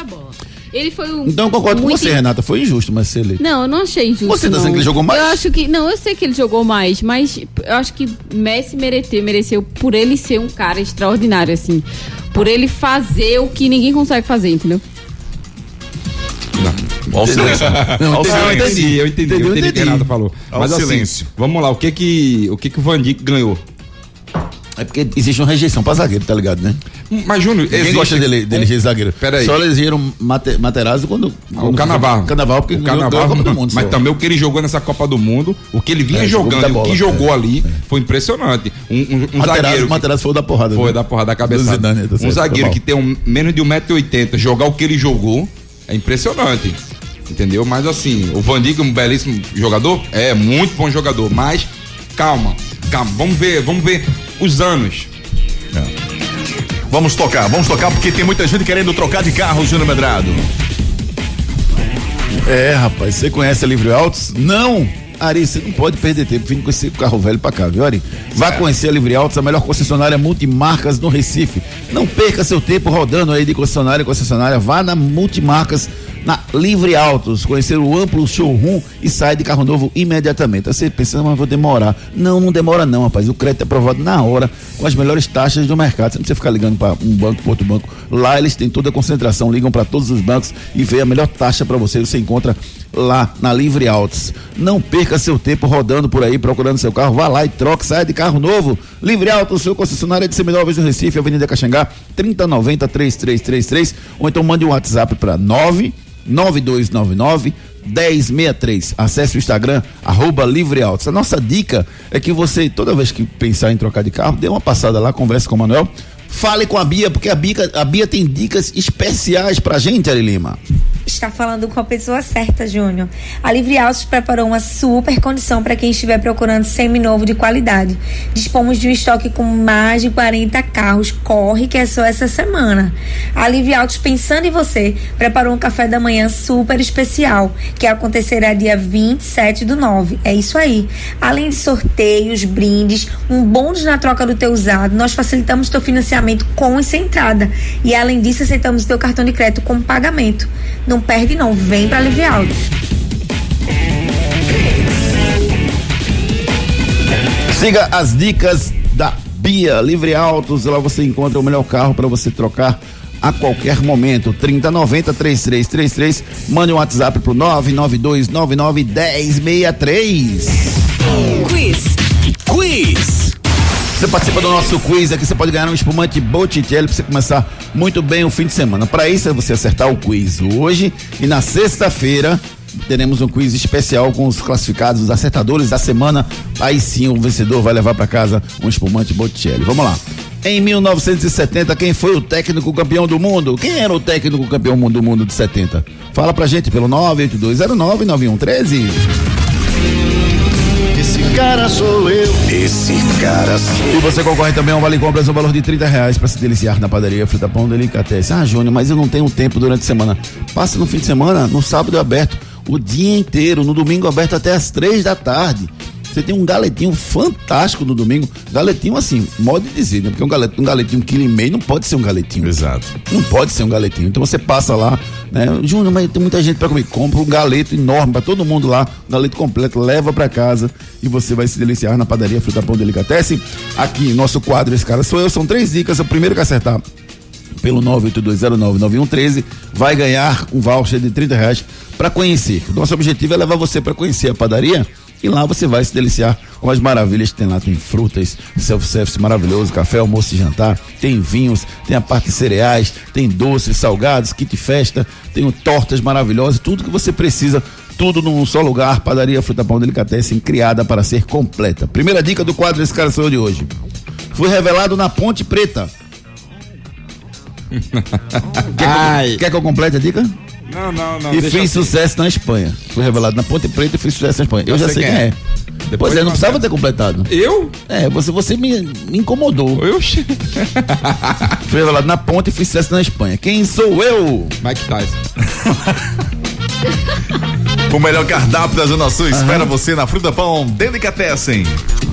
Ele foi um. Então eu concordo muito com você, Renata. Foi injusto, mas ser eleito. Não, eu não achei injusto. Você tá não. dizendo que ele jogou mais? Eu acho que. Não, eu sei que ele jogou mais, mas eu acho que Messi mereceu, mereceu por ele ser um cara extraordinário, assim. Por ele fazer o que ninguém consegue fazer, entendeu? Olha o silêncio. Não, Olha o entendi, Eu silêncio. entendi, eu entendi, Entendeu? eu entendi o que Entendi. a Renata falou. Ao Mas assim, silêncio. vamos lá, o que que o, que que o Van Dijk ganhou? É porque existe uma rejeição pra zagueiro, tá ligado, né? Mas, Júnior, Ninguém existe gosta dele, dele um- de zagueiro. Peraí. Só elegeram Mate, Materazzo quando, O quando Carnaval. Carnaval, porque o a Copa do Mundo. mas só. também o que ele jogou nessa Copa do Mundo, o que ele vinha É, jogando, o que jogou é, ali, foi impressionante. Um, um, um Materazzo, zagueiro. Materazzo foi o da porrada. Foi né? da porra da cabeça. Zidane, tá um zagueiro que tem um, menos de 1,80m jogar o que ele jogou é impressionante. Entendeu? Mas assim, o Van Dijk é um belíssimo jogador? É, muito bom jogador. Mas calma, calma. Vamos ver, vamos ver os anos. Vamos tocar, vamos tocar porque tem muita gente querendo trocar de carro, Júnior Medrado. É, rapaz, você conhece a Livre Autos? Não! Ari, você não pode perder tempo vindo com esse carro velho pra cá, viu, Ari? Vá conhecer a Livre Autos, a melhor concessionária multimarcas no Recife. Não perca seu tempo rodando aí de concessionária em concessionária. Vá na Multimarcas na Livre Autos, conhecer o amplo showroom e sai de carro novo imediatamente. Você pensa, mas vou demorar. Não, não demora não, rapaz. O crédito é aprovado na hora, com as melhores taxas do mercado. Você não precisa ficar ligando para um banco, para outro banco. Lá eles têm toda a concentração, ligam para todos os bancos e vê a melhor taxa para você. Você encontra lá na Livre Autos. Não perca seu tempo rodando por aí procurando seu carro. Vá lá e troque, saia de carro novo. Livre Autos, seu concessionário de Semidóveis no Recife, Avenida Caxangá, 3090 3333 ou então mande um WhatsApp para 9 9299 1063. Acesse o Instagram, arroba Livre Autos. A nossa dica é que você, toda vez que pensar em trocar de carro, dê uma passada lá, converse com o Manuel. Fale com a Bia, porque a Bia, a Bia tem dicas especiais pra gente, Ari Lima. Está falando com a pessoa certa, Júnior. A Livre Autos preparou uma super condição para quem estiver procurando semi-novo de qualidade. Dispomos de um estoque com mais de 40 carros. Corre que é só essa semana. A Livre Autos, pensando em você, preparou um café da manhã super especial, que acontecerá dia 27 do 9. É isso aí. Além de sorteios, brindes, um bônus na troca do teu usado, nós facilitamos teu financiamento com e sem entrada. E além disso, aceitamos teu cartão de crédito com pagamento. Não perde não, vem para Livre Autos. Siga as dicas da Bia Livre Autos, lá você encontra o melhor carro para você trocar a qualquer momento. 3090 3333. Mande um WhatsApp pro 992 99 1063. Quiz. Quiz. Você participa do nosso quiz aqui, você pode ganhar um espumante Botticelli para você começar muito bem o fim de semana. Para isso é você acertar o quiz hoje e na sexta-feira teremos um quiz especial com os classificados, os acertadores da semana. Aí sim o vencedor vai levar para casa um espumante Botticelli. Vamos lá. Em 1970, quem foi o técnico campeão do mundo? Quem era o técnico campeão do mundo de 70? Fala pra gente pelo 982099113. Esse cara sou eu. Esse cara sou E você concorre também a um vale compras no valor de 30 reais para se deliciar na padaria Fruta Pão Delicatessen. Ah, Júnior, mas eu não tenho tempo durante a semana. Passa no fim de semana, no sábado é aberto, o dia inteiro, no domingo aberto até as três da tarde. Você tem um galetinho fantástico no domingo. Galetinho, assim, modo de dizer, né? Porque um galetinho, um galetinho um quilo e meio não pode ser um galetinho. Exato. Não pode ser um galetinho. Então você passa lá, né? Júnior, mas tem muita gente para comer. Compra um galeto enorme para todo mundo lá, um galeto completo, leva para casa e você vai se deliciar na padaria Fruta Pão Delicatessen. Aqui, nosso quadro, esse cara sou eu, são três dicas. O primeiro que acertar pelo 982099113 vai ganhar um voucher de 30 reais para conhecer. O nosso objetivo é levar você para conhecer a padaria e lá você vai se deliciar com as maravilhas que tem lá. Tem frutas, self-service maravilhoso, café, almoço e jantar, tem vinhos, tem a parte de cereais, tem doces, salgados, kit festa, tem tortas maravilhosas, tudo que você precisa tudo num só lugar, padaria Fruta Pão Delicatessen, criada para ser completa. Primeira dica do quadro Esse Cara Sou de hoje. Foi revelado na Ponte Preta. quer, que eu, quer que eu complete a dica? Não, não, não. e fez assim. sucesso na Espanha. Foi revelado na Ponte Preta e fez sucesso na Espanha. Eu, Eu já sei sei quem é. é. pois Depois é, não eu precisava ter completado. Eu? É, você, você me, me incomodou. Oxi. Foi revelado na Ponte e fez sucesso na Espanha. Quem sou eu? Mike Tyson. O melhor cardápio da Zona Sul espera você na Fruta Pão Delicatessen.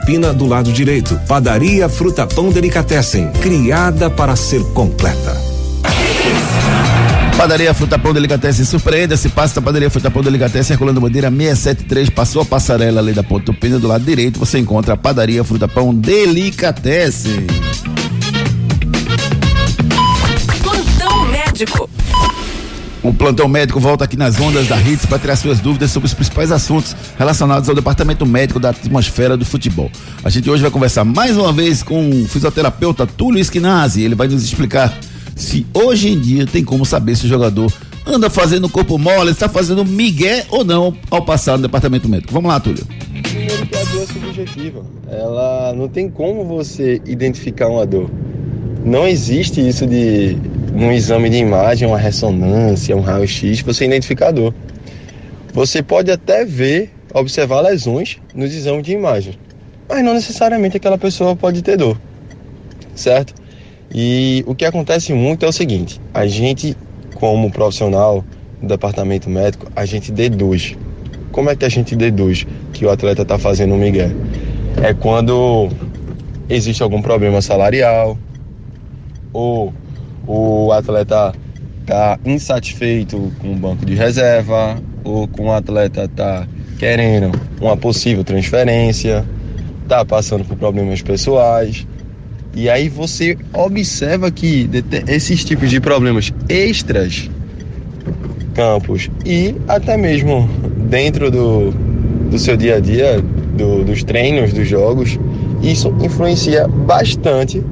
Pina, do lado direito. Padaria Fruta Pão Delicatessen, criada para ser completa. Padaria Fruta Pão Delicatessen, surpreenda-se, passa da Padaria Fruta Pão Delicatessen, Herculano Bandeira 673, passou a passarela ali da Ponta Tupina, do lado direito, você encontra a Padaria Fruta Pão Delicatessen. Plantão médico. O plantão médico volta aqui nas ondas da Hits para tirar suas dúvidas sobre os principais assuntos relacionados ao departamento médico da atmosfera do futebol. A gente hoje vai conversar mais uma vez com o fisioterapeuta Túlio Esquinazzi. Ele vai nos explicar se hoje em dia tem como saber se o jogador anda fazendo corpo mole, está fazendo migué ou não ao passar no departamento médico. Vamos lá, Túlio. Primeiro que a dor é subjetiva. Ela não tem como você identificar uma dor. Não existe isso de num exame de imagem, uma ressonância, um raio-x, você é identificador. Você pode até ver, observar lesões nos exames de imagem, mas não necessariamente aquela pessoa pode ter dor, certo? E o que acontece muito é o seguinte: a gente, como profissional do departamento médico, a gente deduz. Como é que a gente deduz que o atleta está fazendo um migué? É quando existe algum problema salarial, ou o atleta está insatisfeito com o banco de reserva, ou com o atleta está querendo uma possível transferência, está passando por problemas pessoais. E aí você observa que esses tipos de problemas extras campos e até mesmo dentro do, do seu dia a dia, do- dos treinos, dos jogos, isso influencia bastante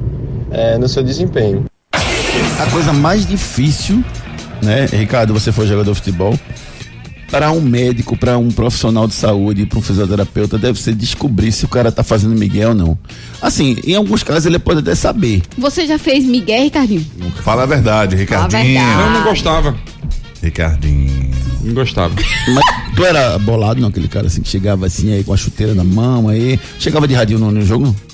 eh, no seu desempenho. A coisa mais difícil, né, Ricardo, você foi jogador de futebol, para um médico, para um profissional de saúde, para um fisioterapeuta, deve ser descobrir se o cara tá fazendo Miguel ou não. Assim, em alguns casos ele pode até saber. Você já fez Miguel, Ricardinho? Fala a verdade, Ricardinho. verdade. Eu não gostava. Ricardinho. Não gostava. Mas tu era bolado, não, aquele cara assim, que chegava assim aí com a chuteira na mão aí. Chegava de radinho no, no jogo, não?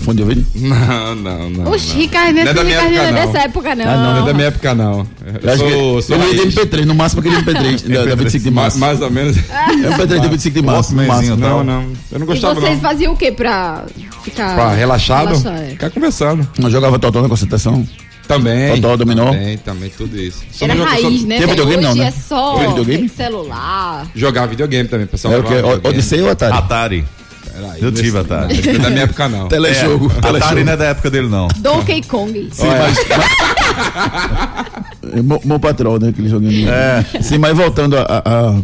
Fone de ouvido? Não, não, não. Oxi, não. Ricardinho, Não é da minha Ricardinho não é época, não. dessa época, não. Ah, não, não é da minha época, não. Eu acho que sou eu raiz. MP3, no máximo aquele MP3 da, da 25 de Ma- março. Mais ou menos. É um MP3 da 25 de março, máximo. Não, não. Eu não E gostava, vocês não. faziam o que pra ficar... Pra relaxado? relaxar, é? Ficar conversando. Não jogava totó na concentração? Também. Totó, dominó? Também, também, tudo isso. Só Era raiz, só- né? Tem videogame, não, Hoje né? é só videogame? celular. Jogar videogame também, pessoal. É o que? Odyssey ou Atari? Atari. Peraí, Eu tive Atari. Não é da minha época, não. Telejogo. É, telejogo. Atari não é da época dele, não. Donkey Kong. Sim, mas, mas- Mo- Mo Patrol, né? Aquele joguinho. É. Sim, mas voltando a, a- a-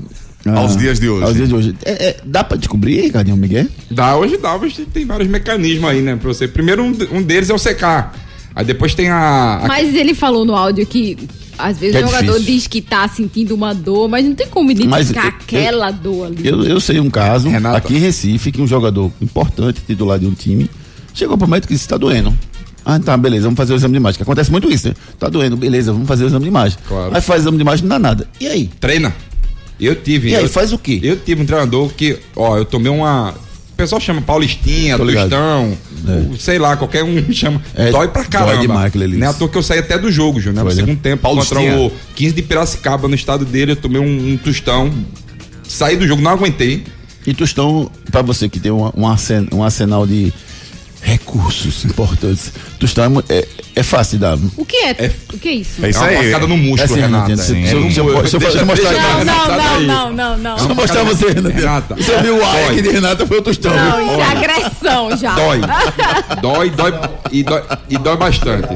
a- Aos dias de hoje. Aos dias de hoje. É, é, dá pra descobrir, Ricardinho Miguel? Dá, hoje dá, hoje tem vários mecanismos aí, né, pra você. Primeiro, um, um deles é o secar. Aí depois tem a. a- Mas ele falou no áudio que às vezes é o jogador difícil. diz que tá sentindo uma dor, mas não tem como Mas identificar eu- aquela dor ali. Eu, eu sei um caso, Renata. aqui em Recife, que um jogador importante, titular de um time, chegou pro médico e disse: tá doendo. Ah, tá, beleza, vamos fazer o exame de imagem. Que acontece muito isso, né? Tá doendo, beleza, vamos fazer o exame de imagem. Claro. Aí faz o exame de imagem, não dá nada. E aí? Treina. Eu tive. E aí, eu, faz o quê? Eu tive um treinador que, ó, eu tomei uma. O pessoal chama Paulistinha. Tostão, o- sei lá, qualquer um chama. É, dói pra caramba. dói demais aquele ali. Não é à toa que eu saí até do jogo, Júnior. No Foi, né? segundo tempo, Paulistinha. contra o 15 de Piracicaba, no estado dele, eu tomei um, um tostão. Saí do jogo, não aguentei. E Tostão, pra você que tem um, um arsenal de recursos importantes, Tostão é mu- é, é fácil de dar. O que é? O que é isso? É isso é uma aí. pancada no músculo, É assim, Renata. Se- É se- se- se eu- se mostrar Não, não, não, não, não, não. Deixa eu mostrar você, Renata. Renata. Você viu o ar de Renata, foi o Tostão. Não, isso é agressão já. Dói. dói, dói e, dói e dói bastante.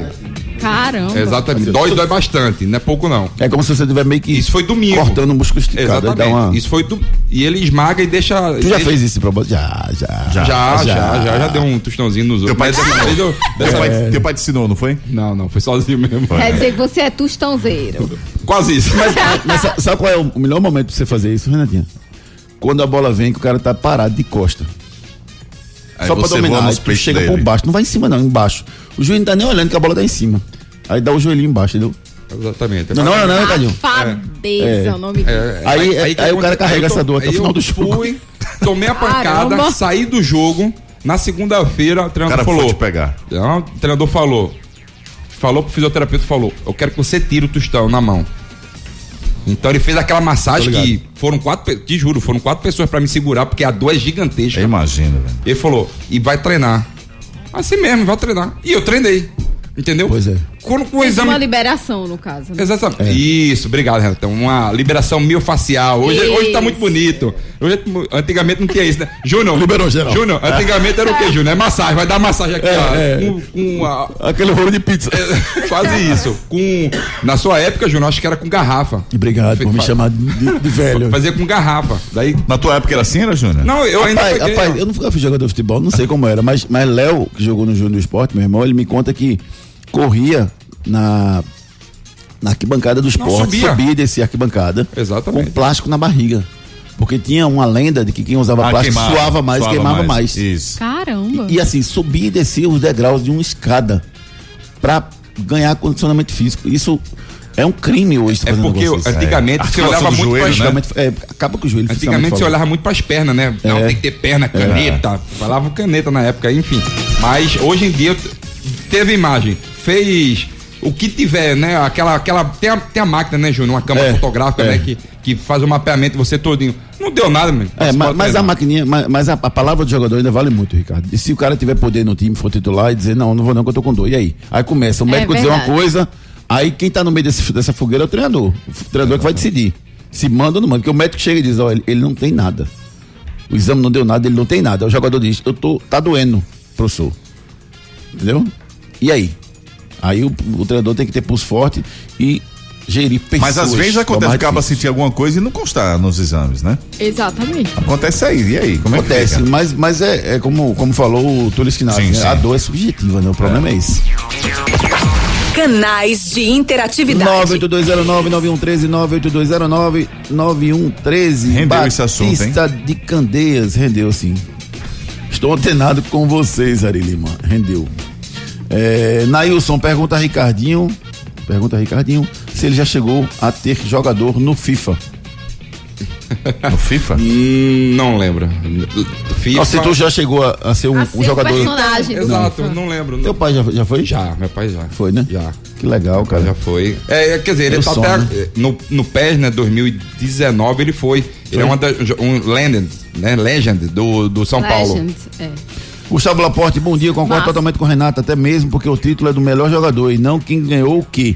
Caramba. Exatamente. Dói, dói bastante. Não é pouco, não. É como se você tiver meio que Isso foi domingo. cortando o músculo esticado. Exatamente. Dá uma... Isso foi do... E ele esmaga e deixa. Tu já deixa- fez isso, propósito? Já, já. Já, já, já, já, deu um tostãozinho nos Teu outros. pai, Mas dessa vez eu. teu, pai, teu pai te ensinou, não foi? Não, não, foi sozinho mesmo. Quer dizer que você é tostãozeiro. Quase isso. Mas, mas sa- sabe qual é o melhor momento pra você fazer isso, Renatinha? Quando a bola vem que o cara tá parado de costa. Aí Só pra dominar. Aí tu chega dele. por baixo. Não vai em cima, não, embaixo. O juiz não tá nem olhando que a bola tá em cima. Aí dá o joelhinho embaixo, entendeu? Exatamente. Não, não, não, Ricardinho. Safadeza É. é o nome dele. É, Aí- aí que o cara carrega Aí essa dor até o aí final do jogo. Fui, tomei a pancada, Caramba. saí do jogo. Na segunda-feira, o treinador cara falou. te pegar. Não, o treinador falou. Falou pro fisioterapeuta, falou, eu quero que você tire o tostão na mão. Então ele fez aquela massagem que foram quatro, te juro, foram quatro pessoas pra me segurar, porque a dor é gigantesca. Eu imagino, velho. Ele falou, e vai treinar. Assim mesmo, vai treinar. E eu treinei. Entendeu? Pois é. Quando com o exame. uma liberação, no caso. né? Exatamente. Isso, obrigado, Renato. Uma liberação miofacial. Hoje, hoje tá muito bonito. Hoje, antigamente não tinha isso, né? Júnior. Liberou geral. Júnior, antigamente era o quê, Júnior? É massagem, vai dar massagem aqui, ó. é. Com, com a- Aquele rolo de pizza. é, quase isso. Com, na sua época, Júnior, acho que era com garrafa. Obrigado por me chamar de, de- velho. Fazia com garrafa. Daí. Na tua época era assim, era, Júnior? Não, eu ainda Rapaz, peguei, rapaz, ó. eu não fui jogador de futebol, não sei como era, mas, mas Léo, que jogou no Júnior do Esporte, meu irmão, ele me conta que corria na, na arquibancada do esporte, subia. subia e descia a arquibancada Exatamente. com plástico na barriga. Porque tinha uma lenda de que quem usava Ah, plástico queimava, suava mais, suava queimava mais. Isso. Caramba. E assim, subia e descia os degraus de uma escada pra ganhar condicionamento físico. Isso é um crime hoje. É porque antigamente se olhava muito para joelho, é, acaba com o joelho. Antigamente se olhava muito para as pernas, né? Não, É. tem que ter perna, caneta. Falava caneta na época, enfim. Mas hoje em dia teve imagem, fez o que tiver, né? Aquela, aquela tem a, tem a máquina, né, Júnior? Uma câmera É, fotográfica, é. né? Que, que faz o mapeamento você todinho. Não deu nada, meu. É, mas, mas a maquininha, mas, mas a, a palavra do jogador ainda vale muito, Ricardo. E se o cara tiver poder no time, for titular e dizer, não, não vou não, que eu tô com dor. E aí? Aí começa o É médico dizer uma coisa, aí quem tá no meio desse, dessa fogueira é o treinador. O treinador que vai decidir. Se manda ou não manda. Porque o médico chega e diz, ó, ele, ele não tem nada. O exame não deu nada, ele não tem nada. O jogador diz, eu tô, tá doendo, professor. Entendeu? E aí? Aí o, o treinador tem que ter pulso forte e gerir pessoas. Mas às vezes é acontece acaba sentir alguma coisa e não constar nos exames, né? Exatamente. Acontece aí, e aí? Como é Acontece, que fica? mas, mas é, é como, como falou o Túlio Sim, né? a dor é subjetiva, né? O problema é, esse. Canais de interatividade. 98209-9113, 98209-9113. Rendeu esse assunto, Batista de Candeias, rendeu sim. Estou antenado com vocês, Ari Lima, rendeu. É, Nailson, pergunta a Ricardinho, pergunta a Ricardinho, se ele já chegou a ter jogador no FIFA. No FIFA? Hum, não lembro. FIFA. Se tu já chegou a, a ser um, A um ser um jogador... personagem Exato, não lembro. Teu pai já, já foi? Já, meu pai já. Foi, né? Já. Que legal, cara. Já foi. É, é, quer dizer, ele Eu tá até né? no, no PES, né, 2019 ele foi. Ele é uma da, um legend, né, legend do, do São Paulo. Legend, é. Gustavo Laporte, bom dia. Concordo Massa. totalmente com o Renato, até mesmo porque o título é do melhor jogador e não quem ganhou o quê.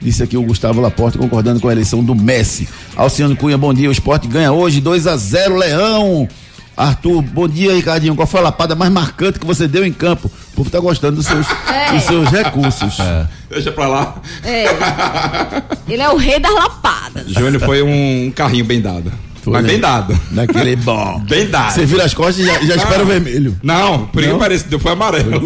Disse aqui o Gustavo Laporte, concordando com a eleição do Messi. Alciano Cunha, bom dia. O esporte ganha hoje 2 a 0 Leão. Arthur, bom dia, Ricardinho. Qual foi a lapada mais marcante que você deu em campo? O povo tá gostando dos seus, É. dos seus recursos. Deixa pra lá. É. Ele é o rei das lapadas. Júnior foi um carrinho bem dado. Foi, Mas né? bem dado. Daquele bom. Bem dado. Você vira as costas e já, já espera o vermelho. Não, por que parece foi amarelo.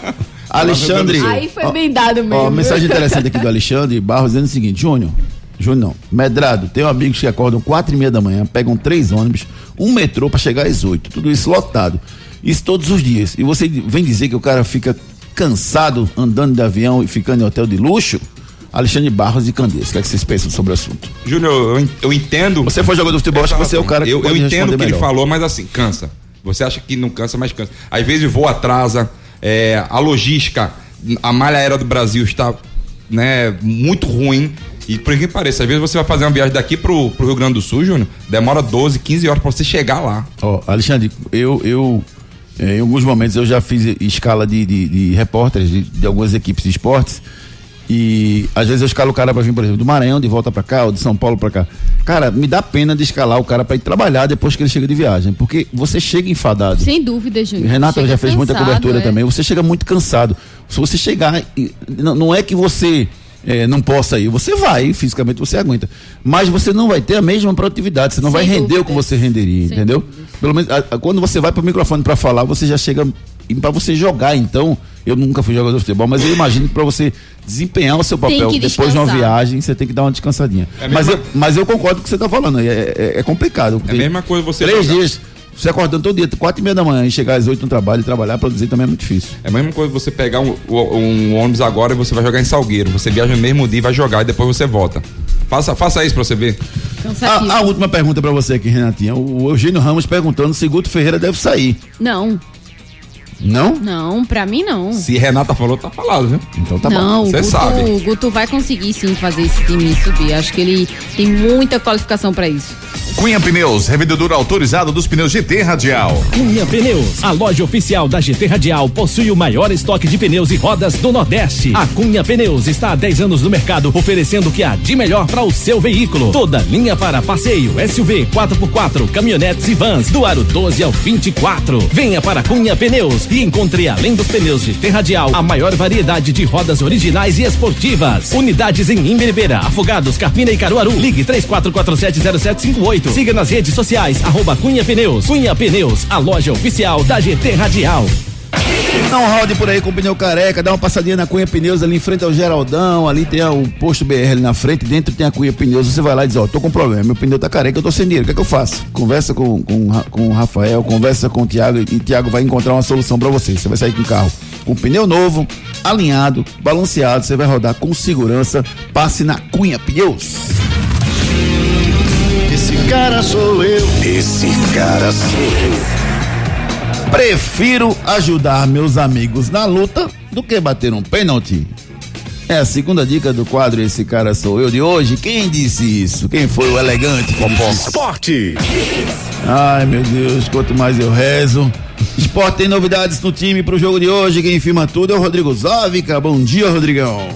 Alexandre. Aí foi ó, bem dado mesmo. Ó, mensagem interessante aqui do Alexandre Barros dizendo o seguinte: Júnior, Júnior não, Medrado, tenho amigos que acordam quatro e meia da manhã, pegam três ônibus, um metrô pra chegar às oito, tudo isso lotado. Isso todos os dias. E você vem dizer que o cara fica cansado andando de avião e ficando em hotel de luxo? Alexandre Barros e Candeias, o que, é que vocês pensam sobre o assunto? Júnior, eu, en- eu entendo. Você foi jogador de futebol, acho que você é o cara que Eu, eu entendo o que ele melhor. falou, mas assim, cansa. Você acha que não cansa, mas cansa. Às vezes o voo atrasa, é, a logística, a malha aérea do Brasil está né, muito ruim. E por que pareça, às vezes você vai fazer uma viagem daqui pro, pro Rio Grande do Sul, Júnior, demora 12, 15 horas pra você chegar lá. Ó, Alexandre, eu, eu em alguns momentos eu já fiz escala de, de, de repórteres de, de algumas equipes de esportes e às vezes eu escalo o cara pra vir, por exemplo, do Maranhão de volta pra cá ou de São Paulo pra cá. Cara, me dá pena de escalar o cara pra ir trabalhar depois que ele chega de viagem, porque você chega enfadado. Sem dúvida, Júnior. Renata Chega já fez muita cansado, cobertura é. também. Você chega muito cansado. Se você chegar, não, é que você eh, não possa ir, você vai, fisicamente você aguenta. Mas você não vai ter a mesma produtividade, você não Sem vai render o dúvidas. que você renderia, Sem entendeu? Pelo menos a- a- quando você vai pro microfone para falar, você já chega e para você jogar, então, eu nunca fui jogador de futebol, mas eu imagino que para você desempenhar o seu papel depois de uma viagem, você tem que dar uma descansadinha. É mas, mesma- eu, mas eu concordo com o que você tá falando, é, é- é complicado. É a mesma coisa você Três jogar- dias, você acordando todo dia, quatro e meia da manhã, e chegar às oito no trabalho e trabalhar, produzir também é muito difícil. É a mesma coisa você pegar um, um ônibus agora e você vai jogar em Salgueiro. Você viaja no mesmo dia e vai jogar e depois você volta. Faça, faça isso pra você ver. A, a última pergunta para você aqui, Renatinha. O Eugênio Ramos perguntando se Guto Ferreira deve sair. Não, Não? não, pra mim não. Se Renata falou, tá falado, viu? Então tá não, bom. Você sabe. o Guto vai conseguir sim fazer esse time subir. Acho que ele tem muita qualificação pra isso. Cunha Pneus, revendedor autorizado dos pneus GT Radial. Cunha Pneus, a loja oficial da GT Radial, possui o maior estoque de pneus e rodas do Nordeste. A Cunha Pneus está há 10 anos no mercado, oferecendo o que há de melhor para o seu veículo. Toda linha para passeio, SUV, 4x4, caminhonetes e vans, do aro 12 ao 24. Venha para Cunha Pneus e encontre, além dos pneus GT Radial, a maior variedade de rodas originais e esportivas. Unidades em Imberibeira, Afogados, Carpina e Caruaru. Ligue 34470758. Siga nas redes sociais, arroba Cunha Pneus. Cunha Pneus, a loja oficial da GT Radial. Não rode por aí com o pneu careca, dá uma passadinha na Cunha Pneus ali em frente ao Geraldão, ali tem o posto BR ali na frente, dentro tem a Cunha Pneus, você vai lá e diz, ó, tô com problema, meu pneu tá careca, eu tô sem dinheiro, o que é que eu faço? Conversa com, com, com o Rafael, conversa com o Tiago e o Tiago vai encontrar uma solução pra você, você vai sair com o carro Com pneu novo, alinhado, balanceado, você vai rodar com segurança. Passe na Cunha Pneus. Esse cara sou eu. Esse cara sou eu. Prefiro ajudar meus amigos na luta do que bater um pênalti. É a segunda dica do quadro Esse Cara Sou Eu de hoje. Quem disse isso? Quem foi o elegante Popó? Esporte. Ai, meu Deus, quanto mais eu rezo. Esporte tem novidades no time pro jogo de hoje. Quem firma tudo é o Rodrigo Zóvica. Bom dia, Rodrigão.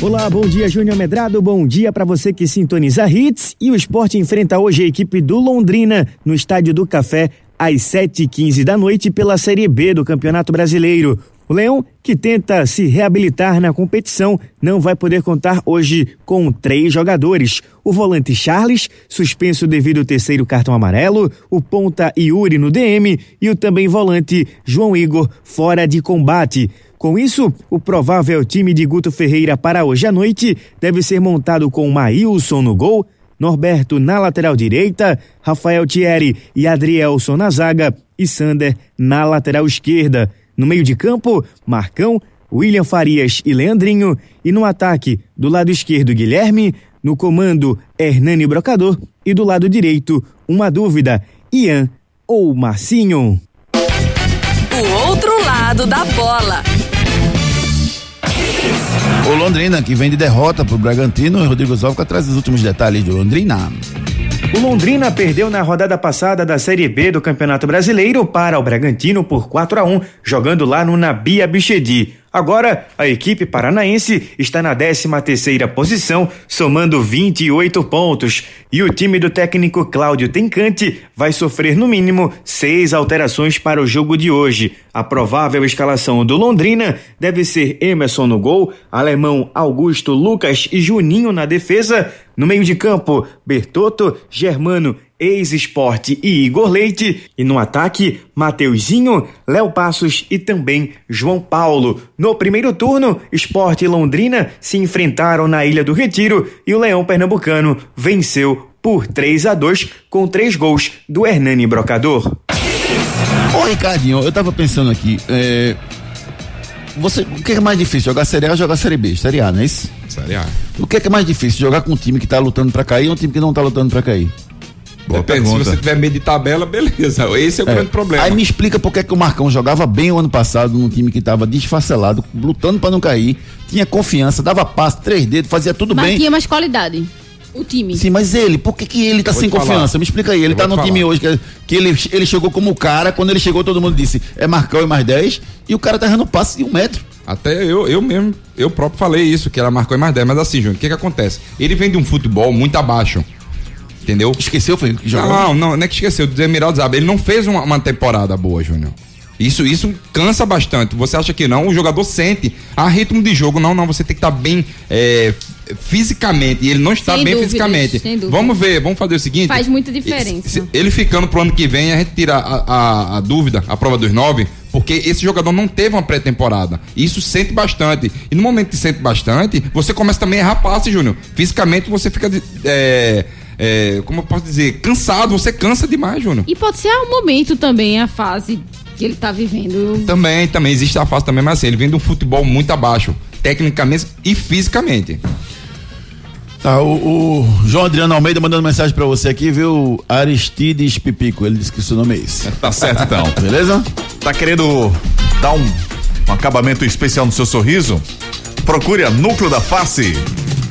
Olá, bom dia Júnior Medrado, bom dia para você que sintoniza Hits e o esporte enfrenta hoje a equipe do Londrina no Estádio do Café às 7h15 da noite pela Série B do Campeonato Brasileiro. O Leão, que tenta se reabilitar na competição, não vai poder contar hoje com três jogadores. O volante Charles, suspenso devido ao terceiro cartão amarelo, o ponta Yuri no DM e o também volante João Igor fora de combate. Com isso, o provável time de Guto Ferreira para hoje à noite deve ser montado com Maílson no gol, Norberto na lateral direita, Rafael Thierry e Adrielson na zaga e Sander na lateral esquerda. No meio de campo, Marcão, William Farias e Leandrinho. E no ataque, do lado esquerdo, Guilherme. No comando, Hernani Brocador. E do lado direito, uma dúvida: Ian ou Marcinho? O outro lado da bola. O Londrina, que vem de derrota pro Bragantino, e Rodrigo Zóvica traz os últimos detalhes do Londrina. O Londrina perdeu na rodada passada da Série B do Campeonato Brasileiro para o Bragantino por 4 a 1, jogando lá no Nabia Bichedi. Agora, a equipe paranaense está na 13 terceira posição, somando 28 pontos. E o time do técnico Cláudio Tencante vai sofrer no mínimo seis alterações para o jogo de hoje. A provável escalação do Londrina deve ser Emerson no gol, Alemão Augusto Lucas e Juninho na defesa. No meio de campo, Bertotto, Germano ex-esporte e Igor Leite, e no ataque, Mateuzinho, Léo Passos e também João Paulo. No primeiro turno, Esporte e Londrina se enfrentaram na Ilha do Retiro e o Leão Pernambucano venceu por 3 a 2 com três gols do Hernani Brocador. Ô, Ricardinho, eu tava pensando aqui, é... Você, o que é mais difícil, jogar Série A ou jogar Série B? Série A, não é isso? Série A. O que é mais difícil, jogar com um time que tá lutando pra cair ou um time que não tá lutando pra cair? Boa Depende, se você tiver medo de tabela, beleza. Esse é o é. grande problema. Aí me explica por que, que o Marcão jogava bem o ano passado num time que estava desfacelado, lutando para não cair, tinha confiança, dava passe, três dedos, fazia tudo mas bem. Mas tinha mais qualidade. O time. Sim, mas ele, por que, que ele tá sem confiança? Me explica aí. Ele tá no falar. time hoje que, que, ele, ele chegou como cara, quando ele chegou, todo mundo disse é Marcão e mais 10, e o cara tá errando passe de um metro. Até eu, eu mesmo, eu próprio falei isso, que era Marcão e mais 10, mas assim, Júnior, o que que acontece? Ele vem de um futebol muito abaixo entendeu? Esqueceu, foi que jogou? Não, não, não é que esqueceu, do Emeraldo Zaba. Ele não fez uma, uma temporada boa, Júnior. Isso, isso cansa bastante. Você acha que não? O jogador sente. a ritmo de jogo, não, não. Você tem que estar tá bem é, fisicamente. E ele não está sem bem dúvidas, fisicamente. Vamos ver, vamos fazer o seguinte. Faz muita diferença. Ele ficando pro ano que vem, a gente tira a, a, a dúvida, a prova dos nove, porque esse jogador não teve uma pré-temporada. Isso sente bastante. E no momento que sente bastante, você começa também a errar passe, Júnior. Fisicamente você fica. É, é, como eu posso dizer, cansado, você cansa demais, Júnior. E pode ser o momento também, a fase que ele tá vivendo. Também, também, existe a fase também, mas assim, ele vem de um futebol muito abaixo, tecnicamente e fisicamente. Tá, o, o, João Adriano Almeida mandando mensagem pra você aqui, viu? Aristides Pipico, ele disse que seu nome é esse. Tá certo então. Beleza? Tá querendo dar um, um acabamento especial no seu sorriso? Procure a Núcleo da Face.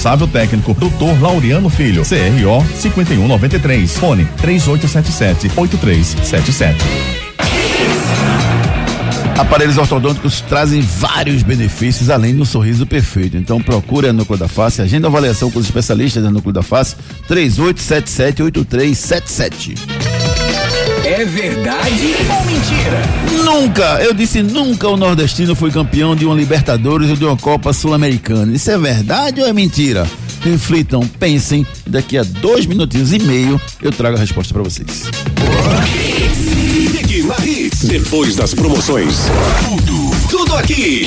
responsável técnico, Dr. Laureano Filho, CRO 5193, fone 3877 8377. Aparelhos ortodônticos trazem vários benefícios além do sorriso perfeito. Então procure a Núcleo da Face, agenda avaliação com os especialistas da Núcleo da Face, 38778377. É verdade ou mentira? Nunca, eu disse nunca o nordestino foi campeão de uma Libertadores ou de uma Copa Sul-Americana. Isso é verdade ou é mentira? Reflitam, pensem, daqui a dois minutinhos e meio eu trago a resposta para vocês. Hits. Depois das promoções, tudo, tudo aqui.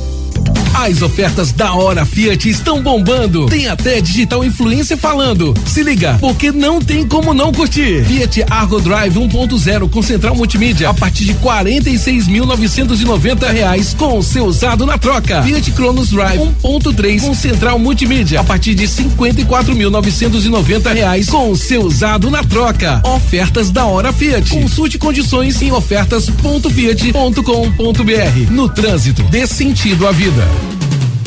As ofertas da hora Fiat estão bombando. Tem até digital influencer falando. Se liga, porque não tem como não curtir. Fiat Argo Drive 1.0 com central multimídia a partir de 46.990 reais com seu usado na troca. Fiat Cronos Drive 1.3 com central multimídia a partir de 54.990 reais com seu usado na troca. Ofertas da hora Fiat. Consulte condições em ofertas.fiat.com.br. No trânsito, dê sentido à vida.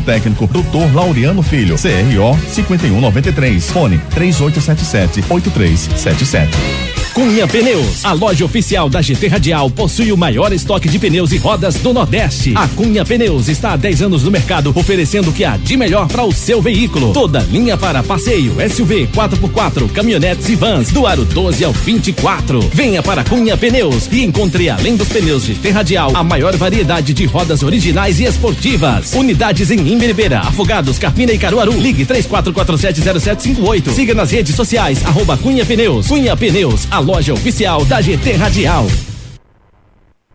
técnico, Dr. Laureano Filho, CRO 5193, fone 3877 8377. Cunha Pneus, a loja oficial da GT Radial, possui o maior estoque de pneus e rodas do Nordeste. A Cunha Pneus está há 10 anos no mercado, oferecendo o que há de melhor para o seu veículo. Toda linha para passeio, SUV, 4x4, caminhonetes e vans, do aro 12 ao 24. Venha para Cunha Pneus e encontre, além dos pneus GT Radial, a maior variedade de rodas originais e esportivas. Unidades em Imberibeira, Afogados, Carpina e Caruaru. Ligue 34470758. Siga nas redes sociais, arroba Cunha Pneus. Cunha Pneus, a loja oficial da GT Radial.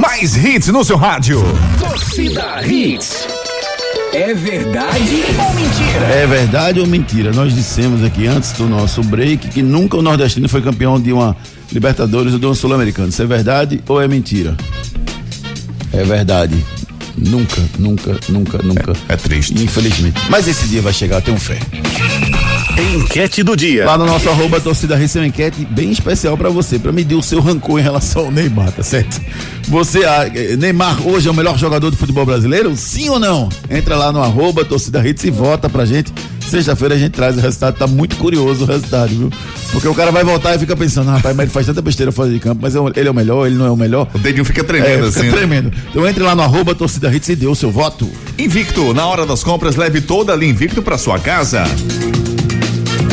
Mais hits no seu rádio. Torcida Hits. É verdade ou mentira? É verdade ou mentira? Nós dissemos aqui antes do nosso break que nunca o nordestino foi campeão de uma Libertadores ou de uma Sul-Americana. Isso é verdade ou é mentira? É verdade. Nunca, nunca, nunca, nunca. É, triste. Infelizmente. Mas esse dia vai chegar, eu tenho fé. Enquete do dia. Lá no nosso arroba torcida Rede, uma enquete bem especial pra você, pra medir o seu rancor em relação ao Neymar, tá certo? Você, ah, eh, Neymar hoje é o melhor jogador do futebol brasileiro? Sim ou não? Entra lá no arroba torcida Rede e vota pra gente. Sexta-feira a gente traz o resultado, tá muito curioso o resultado, viu? Porque o cara vai voltar e fica pensando, ah, rapaz, mas ele faz tanta besteira fora de campo, mas é ele é o melhor, ele não é o melhor. O dedinho fica tremendo É, fica assim. né? tremendo. Então entre lá no arroba torcida Hits e dê o seu voto. Invicto, na hora das compras, leve toda a linha Invicto para sua casa.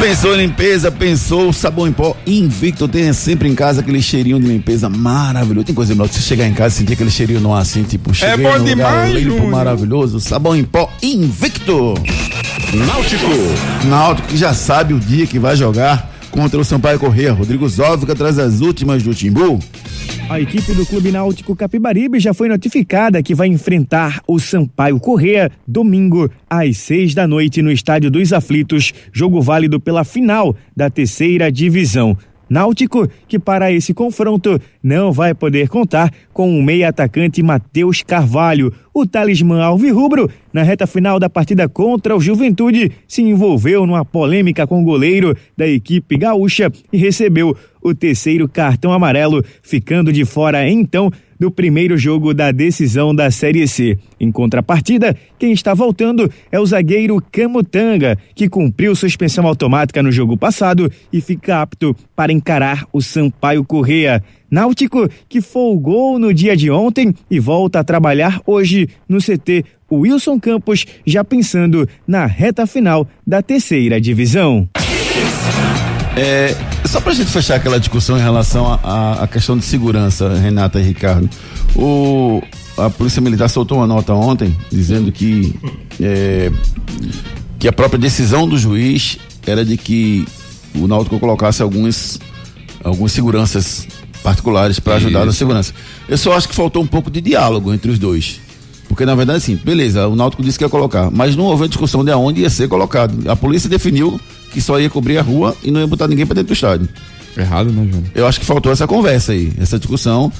Pensou em limpeza, pensou sabão em pó Invicto, tenha sempre em casa aquele cheirinho de limpeza maravilhoso. Tem coisa melhor que você chegar em casa e sentir aquele cheirinho no ar assim, tipo, cheguei bom demais, limpo, maravilhoso. Sabão em pó Invicto. Náutico. Náutico que já sabe o dia que vai jogar contra o Sampaio Corrêa. Rodrigo Zóvica traz as últimas do Timbu. A equipe do Clube Náutico Capibaribe já foi notificada que vai enfrentar o Sampaio Correa domingo às seis da noite no Estádio dos Aflitos, jogo válido pela final da terceira divisão. Náutico, que para esse confronto não vai poder contar com o meia atacante Matheus Carvalho. O talismã Alvirrubro, na reta final da partida contra o Juventude, se envolveu numa polêmica com o goleiro da equipe gaúcha e recebeu o terceiro cartão amarelo, ficando de fora então do primeiro jogo da decisão da Série C. Em contrapartida, quem está voltando é o zagueiro Camutanga, que cumpriu suspensão automática no jogo passado e fica apto para encarar o Sampaio Correa. Náutico, que folgou no dia de ontem e volta a trabalhar hoje no CT Wilson Campos, já pensando na reta final da terceira divisão. É, só pra gente fechar aquela discussão em relação à questão de segurança, Renata e Ricardo. O, a Polícia Militar soltou uma nota ontem dizendo que, é, que a própria decisão do juiz era de que o Náutico colocasse alguns, algumas seguranças particulares para ajudar na Isso. segurança. Eu só acho que faltou um pouco de diálogo entre os dois. Porque, na verdade, assim, beleza, o Náutico disse que ia colocar, mas não houve discussão de aonde ia ser colocado. A polícia definiu que só ia cobrir a rua e não ia botar ninguém para dentro do estádio. Errado, né, Júnior? Eu acho que faltou essa conversa aí, essa discussão.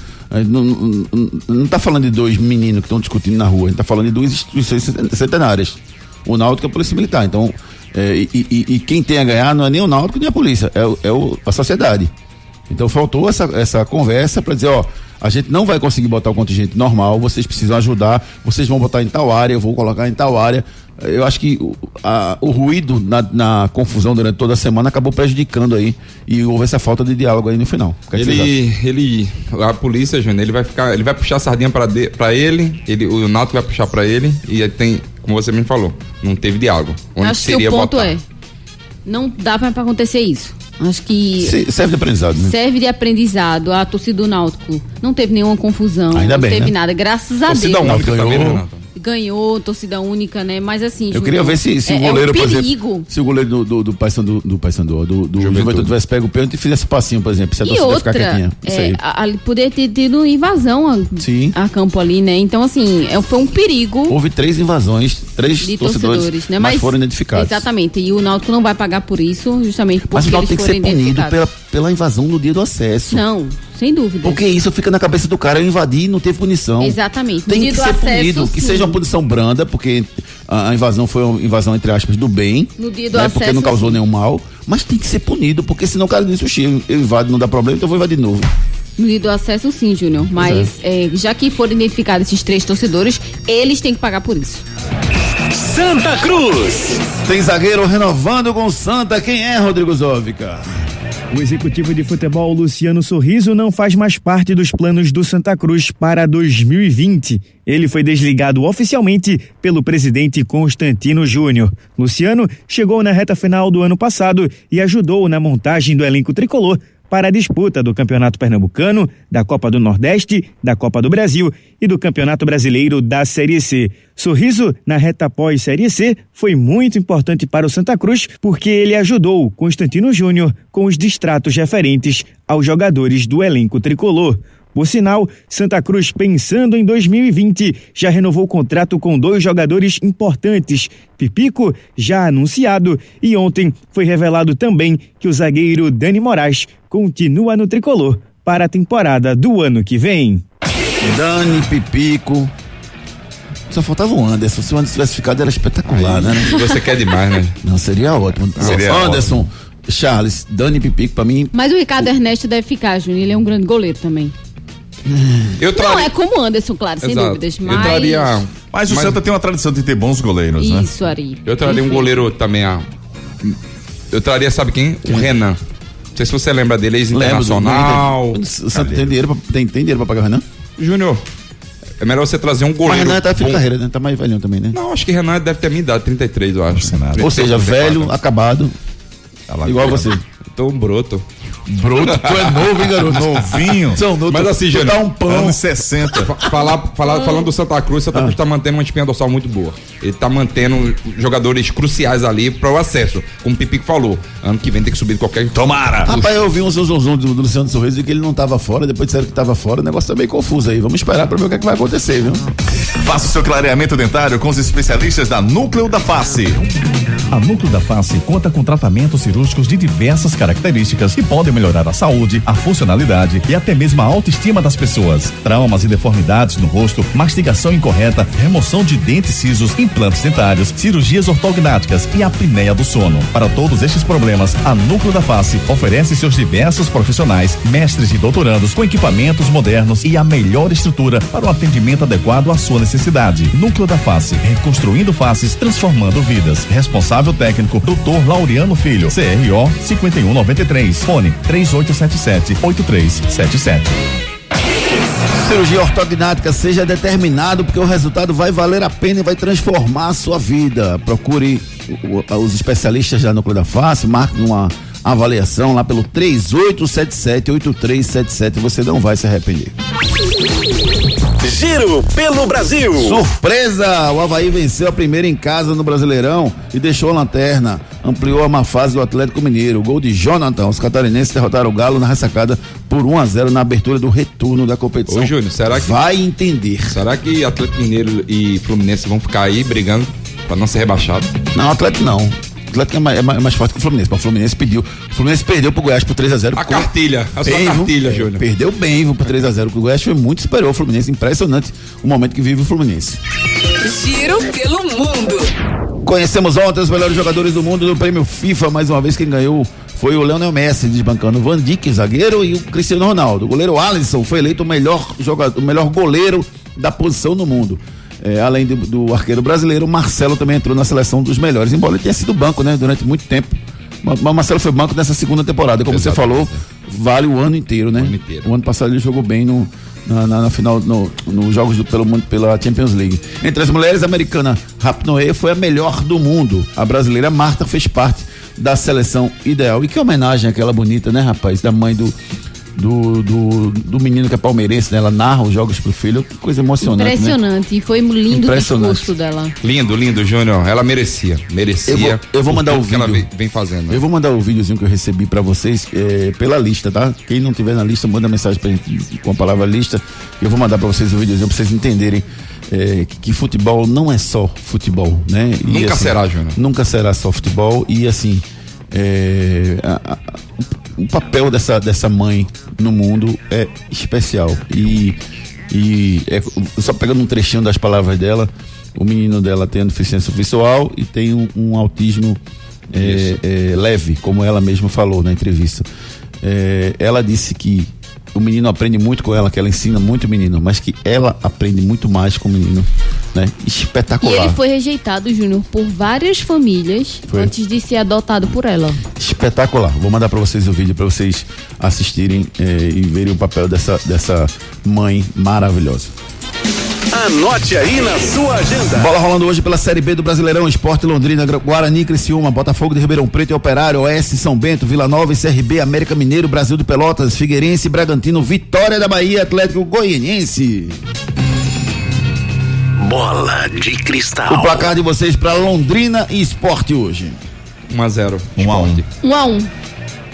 Não, não, não- tá falando de dois meninos que estão discutindo na rua, a gente tá falando de duas instituições centenárias. O Náutico e a Polícia Militar. Então, é, e, e- e quem tem a ganhar não é nem o Náutico nem a polícia, é, é o- a sociedade. Então faltou essa, essa conversa para dizer, ó, a gente não vai conseguir botar o contingente normal, vocês precisam ajudar, vocês vão botar em tal área, eu vou colocar em tal área. Eu acho que o, a- o ruído na, na confusão durante toda a semana acabou prejudicando aí e houve essa falta de diálogo aí no final. É? Ele, ele, a polícia, Júnior, ele vai ficar, ele vai puxar a sardinha pra ele, ele, o Náutico vai puxar pra ele e aí tem, como você me falou, não teve diálogo. Onde Acho que seria o ponto botar? é, não dá pra acontecer isso. Acho que Se- serve de aprendizado, né? serve de aprendizado. A torcida do Náutico não teve nenhuma confusão, Ainda não bem, teve né? nada, graças a Torcida Deus. ganhou. vendo, Renato? Ganhou, torcida única, né? Mas assim, Eu queria ver se, se é, o goleiro, é um por exemplo, se o goleiro do, do, do Paysandu, do Paysandu, do, do Juventude. tivesse pego o pênalti e fizesse passinho, por exemplo, se a E torcida ficar outra, quietinha. Isso é, aí. a, a, poder ter tido invasão a, Sim. a campo ali, né? Então, assim, é, foi um perigo Houve três invasões, três de torcedores, torcedores, né? mas, foram identificados. Exatamente. E o Náutico não vai pagar por isso, justamente porque Mas o eles Náutico tem que ser punido pela, pela invasão no dia do acesso. Não, sem dúvida. Porque isso fica na cabeça do cara, eu invadi e não teve punição. Exatamente. No Tem dia que do ser acesso, punido, que sim. seja uma punição branda, porque a, invasão foi uma invasão, entre aspas, do bem. No dia do né, Porque acesso, não causou sim. nenhum mal. Mas tem que ser punido, porque senão o cara diz, "Oxi, eu, invado, não dá problema, então eu vou invadir de novo. No dia do acesso, sim, Júnior. Mas é, já que foram identificados esses três torcedores, eles têm que pagar por isso. Santa Cruz. Tem zagueiro renovando com o Santa. Quem é, Rodrigo Zóvica? O executivo de futebol Luciano Sorriso não faz mais parte dos planos do Santa Cruz para 2020. Ele foi desligado oficialmente pelo presidente Constantino Júnior. Luciano chegou na reta final do ano passado e ajudou na montagem do elenco tricolor para a disputa do Campeonato Pernambucano, da Copa do Nordeste, da Copa do Brasil e do Campeonato Brasileiro da Série C. Sorriso, na reta pós Série C, foi muito importante para o Santa Cruz porque ele ajudou Constantino Júnior com os distratos referentes aos jogadores do elenco tricolor. Por sinal, Santa Cruz, pensando em 2020, já renovou o contrato com dois jogadores importantes. Pipico, já anunciado, e ontem foi revelado também que o zagueiro Dani Moraes continua no tricolor para a temporada do ano que vem. Dani, Pipico. Só faltava o Anderson. Se o Anderson tivesse ficado, era espetacular, né? Você quer demais, né? Não, seria ótimo. Seria Anderson, Charles, Dani Pipico, pra mim. Mas o Ricardo Ernesto deve ficar, Júnior. Ele é um grande goleiro também. Eu Não, é como o Anderson, claro, sem Exato. dúvidas. Eu Mas. traria- Mas o Mas- Santa tem uma tradição de ter bons goleiros, né? Isso, Ari. Eu traria um goleiro também, a. Eu traria, sabe quem? O Renan. Não sei se você lembra dele, ex-internacional. O Santos tem dinheiro, pra, tem, tem dinheiro pra pagar o Renan? Júnior, é melhor você trazer um Mas goleiro. Renan tá fim de carreira, né? Tá mais velhinho também, né? Não, acho que Renan deve ter a minha idade, 33, eu acho. Ou seja, velho, acabado. Igual você. Tô um broto. Broto, tu é novo, hein, garoto? Novinho. São novo, Mas tu- assim, Júnior. dá um pão. Anos 60. Falar, falar, falando do Santa Cruz, Santa Cruz tá mantendo uma espinha dorsal muito boa. Ele tá mantendo jogadores cruciais ali para o acesso. Como o Pipico falou, ano que vem tem que subir qualquer. Tomara! Rapaz, eu vi um zonzão do, do Luciano Sorriso e que ele não tava fora, depois disseram que tava fora, o negócio tá meio confuso aí. Vamos esperar pra ver o que, é que vai acontecer, viu? Faça o seu clareamento dentário com os especialistas da Núcleo da Face. A Núcleo da Face conta com tratamentos cirúrgicos de diversas características que podem melhorar a saúde, a funcionalidade e até mesmo a autoestima das pessoas. Traumas e deformidades no rosto, mastigação incorreta, remoção de dentes cisos, implantes dentários, cirurgias ortognáticas e apneia do sono. Para todos estes problemas, a Núcleo da Face oferece seus diversos profissionais, mestres e doutorandos com equipamentos modernos e a melhor estrutura para o atendimento adequado à sua necessidade. Núcleo da Face, reconstruindo faces, transformando vidas. Responsável técnico, Dr. Laureano Filho, CRO 5193, fone 3877-8377. Cirurgia ortognática, seja determinado, porque o resultado vai valer a pena e vai transformar a sua vida. Procure os especialistas da Núcleo da Face, marque uma avaliação lá pelo 3877-8377. Você não vai se arrepender. Giro pelo Brasil. Surpresa! O Havaí venceu a primeira em casa no Brasileirão e deixou a lanterna. Ampliou a má fase do Atlético Mineiro. Gol de Jonathan. Os catarinenses derrotaram o Galo na ressacada por 1 a 0 na abertura do retorno da competição. Ô, Júnior, será que. Vai entender. Será que Atlético Mineiro e Fluminense vão ficar aí brigando pra não ser rebaixado? Não, Atlético não. O Atlético é mais, é mais- é mais forte que o Fluminense. mas O Fluminense pediu. O Fluminense perdeu pro Goiás por 3x0. A cartilha, a sua cartilha, Júnior. Perdeu bem viu, por 3x0. O Goiás foi muito superior ao Fluminense. Impressionante o momento que vive o Fluminense. Giro pelo mundo. Conhecemos ontem os melhores jogadores do mundo do prêmio FIFA. Mais uma vez, quem ganhou foi o Leonel Messi, desbancando o Van Dijk, zagueiro, e o Cristiano Ronaldo. O goleiro Alisson foi eleito o melhor, jogador, o melhor goleiro da posição no mundo. É, além do, do arqueiro brasileiro, o Marcelo também entrou na seleção dos melhores, embora ele tenha sido banco, né, durante muito tempo. Mas o Marcelo foi banco nessa segunda temporada. Como você falou, vale o ano inteiro, né? O ano, passado ele jogou bem no, na, na- na final, no- nos jogos do, pelo, mundo- pela Champions League. Entre as mulheres, a americana Rapnoe foi a melhor do mundo. A brasileira Marta fez parte da seleção ideal. E que homenagem aquela bonita, né, rapaz? Da mãe do. Do, do, do menino que é palmeirense, né? Ela narra os jogos pro filho, que coisa emocionante. Né? Impressionante. E foi lindo o Impressionante. discurso dela. Lindo, lindo, Júnior. Ela merecia. Merecia. Eu vou- eu vou mandar tudo o que ela vídeo. vem, fazendo. Eu vou mandar o videozinho que eu recebi pra vocês eh, pela lista, tá? Quem não tiver na lista, manda mensagem pra gente com a palavra lista. Eu vou mandar pra vocês o videozinho pra vocês entenderem eh, que, que futebol não é só futebol, né? E, Nunca assim, será, Júnior. Nunca será só futebol e assim. eh, a- a- o papel dessa, dessa mãe no mundo é especial. E, e é, só pegando um trechinho das palavras dela, o menino dela tem deficiência visual e tem um, um autismo é, é, leve, como ela mesma falou na entrevista. É, ela disse que o menino aprende muito com ela, que ela ensina muito o menino, mas que ela aprende muito mais com o menino, né? E Espetacular. ele foi rejeitado, Júnior, por várias famílias Foi. antes de ser adotado por ela. Espetacular. Vou mandar pra vocês o vídeo pra vocês assistirem eh, e verem o papel dessa, dessa mãe maravilhosa. Anote aí na sua agenda. Bola rolando hoje pela Série B do Brasileirão, Esporte Londrina, Guarani, Criciúma, Botafogo de Ribeirão Preto e Operário, Oeste, São Bento, Vila Nova e CRB, América Mineiro, Brasil de Pelotas, Figueirense, Bragantino, Vitória da Bahia, Atlético Goianiense. Bola de cristal. O placar de vocês pra Londrina e Esporte hoje. 1 a 0 1 a 1 Um a um.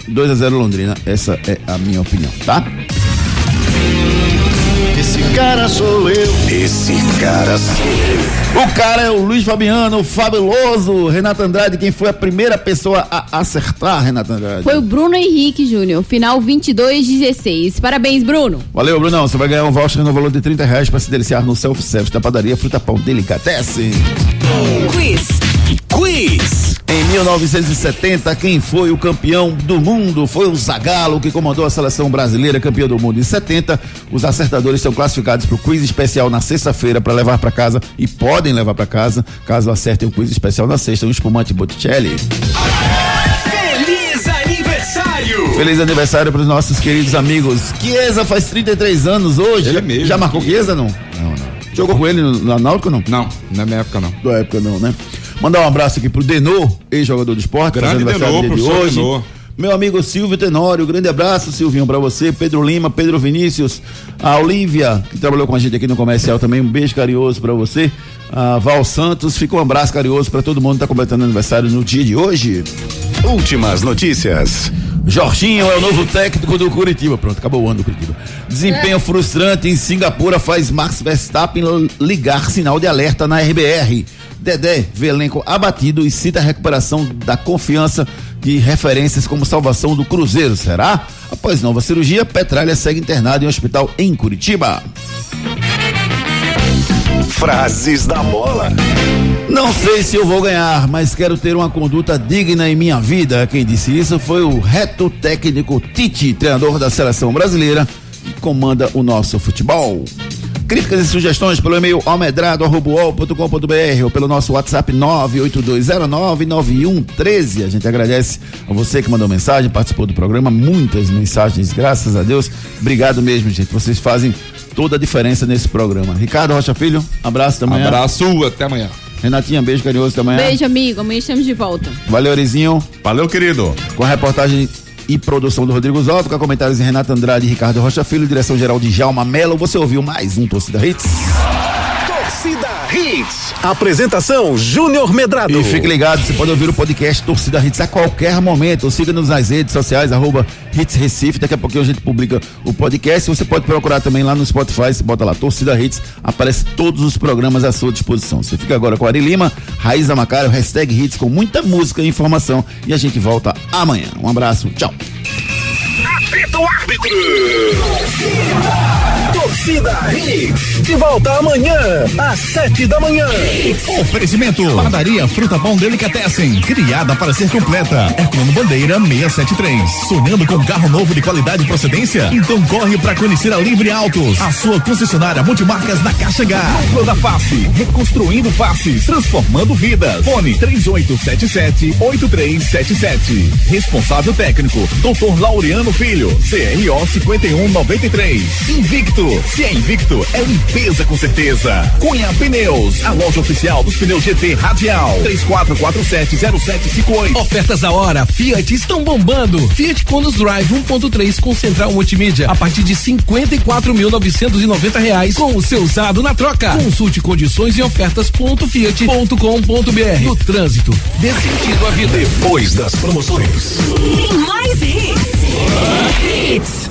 2 a 0 Londrina, essa é a minha opinião, tá? Esse cara sou eu. Esse cara sou eu. O cara é o Luiz Fabiano, o fabuloso Renato Andrade, quem foi a primeira pessoa a acertar, Renato Andrade? Foi o Bruno Henrique Júnior, final 2216. Parabéns, Bruno. Valeu, Brunão. Você vai ganhar um voucher no valor de 30 reais para se deliciar no self-service da padaria Fruta Pão Delicatessen. Quiz. Quiz. Em 1970, quem foi o campeão do mundo? Foi o Zagallo que comandou a seleção brasileira campeã do mundo. Em 70, os acertadores são classificados para o quiz especial na sexta-feira para levar para casa e podem levar para casa, caso acertem o quiz especial na sexta, um espumante Botticelli. Feliz aniversário. Feliz aniversário para os nossos queridos amigos. Chiesa faz 33 anos hoje. Ele é mesmo. Já marcou Chiesa, não? Não, não. Jogou com ele no, na Náutico, não? Não, na minha época não. Da época não, né? Mandar um abraço aqui pro Denô, ex-jogador do esporte, Grande Denô, dia de hoje. Denô. Meu amigo Silvio Tenório, grande abraço, Silvinho, pra você. Pedro Lima, Pedro Vinícius, a Olivia, que trabalhou com a gente aqui no comercial também, um beijo carinhoso pra você. A Val Santos, fica um abraço carinhoso pra todo mundo que tá completando aniversário no dia de hoje. Últimas notícias. Jorginho é o novo técnico do Curitiba. Pronto, acabou o ano do Curitiba. Desempenho frustrante em Singapura faz Max Verstappen ligar sinal de alerta na RBR. Dedé vê elenco abatido e cita a recuperação da confiança de referências como salvação do Cruzeiro. Será? Após nova cirurgia, Petralha segue internado em um hospital em Curitiba. Frases da bola. Não sei se eu vou ganhar, mas quero ter uma conduta digna em minha vida. Quem disse isso foi o reto técnico Tite, treinador da seleção brasileira, que comanda o nosso futebol. Críticas e sugestões pelo e-mail almedrado.com.br ou pelo nosso WhatsApp 982099113. A gente agradece a você que mandou mensagem, participou do programa, muitas mensagens, graças a Deus. Obrigado mesmo, gente. Vocês fazem toda a diferença nesse programa. Ricardo Rocha Filho, abraço também. Abraço, até amanhã. Renatinha, beijo carinhoso também. Beijo, amigo. Amanhã estamos de volta. Valeu, Orizinho. Valeu, querido. Com a reportagem e produção do Rodrigo Zóvio, com comentários de Renato Andrade e Ricardo Rocha Filho, direção geral de Jalma Mello. Você ouviu mais um Torcida Hits? Hits. Apresentação Júnior Medrado. E fique ligado, você pode ouvir o podcast Torcida Hits a qualquer momento. Siga-nos nas redes sociais, arroba Hits Recife. Daqui a pouquinho a gente publica o podcast. Você pode procurar também lá no Spotify, você bota lá Torcida Hits, aparece todos os programas à sua disposição. Você fica agora com a Ari Lima, Raíza Macário, hashtag Hits com muita música e informação. E a gente volta amanhã. Um abraço, tchau. Apita o árbitro. Torcida Hits. De volta amanhã, às sete da manhã. Oferecimento. Padaria Fruta Pão Delicatessen. Criada para ser completa. Herculano Bandeira 673. Sonhando com carro novo de qualidade e procedência? Então corre para conhecer a Livre Autos. A sua concessionária multimarcas da Caixa H. Núcleo da Face. Reconstruindo faces. Transformando vidas. Fone 3877-8377. Responsável técnico. Doutor Laureano Filho. CRO 5193. Invicto. Se é invicto, é limpeza com certeza. Cunha Pneus. A loja oficial dos pneus GT Radial. 34470758. Ofertas da hora, Fiat estão bombando. Fiat Conos Drive 1.3 com central multimídia a partir de 54.990 reais com o seu usado na troca. Consulte condições e ofertas ponto fiat.com.br. No trânsito, dê sentido à vida. Depois das promoções. Tem mais hits. Hits.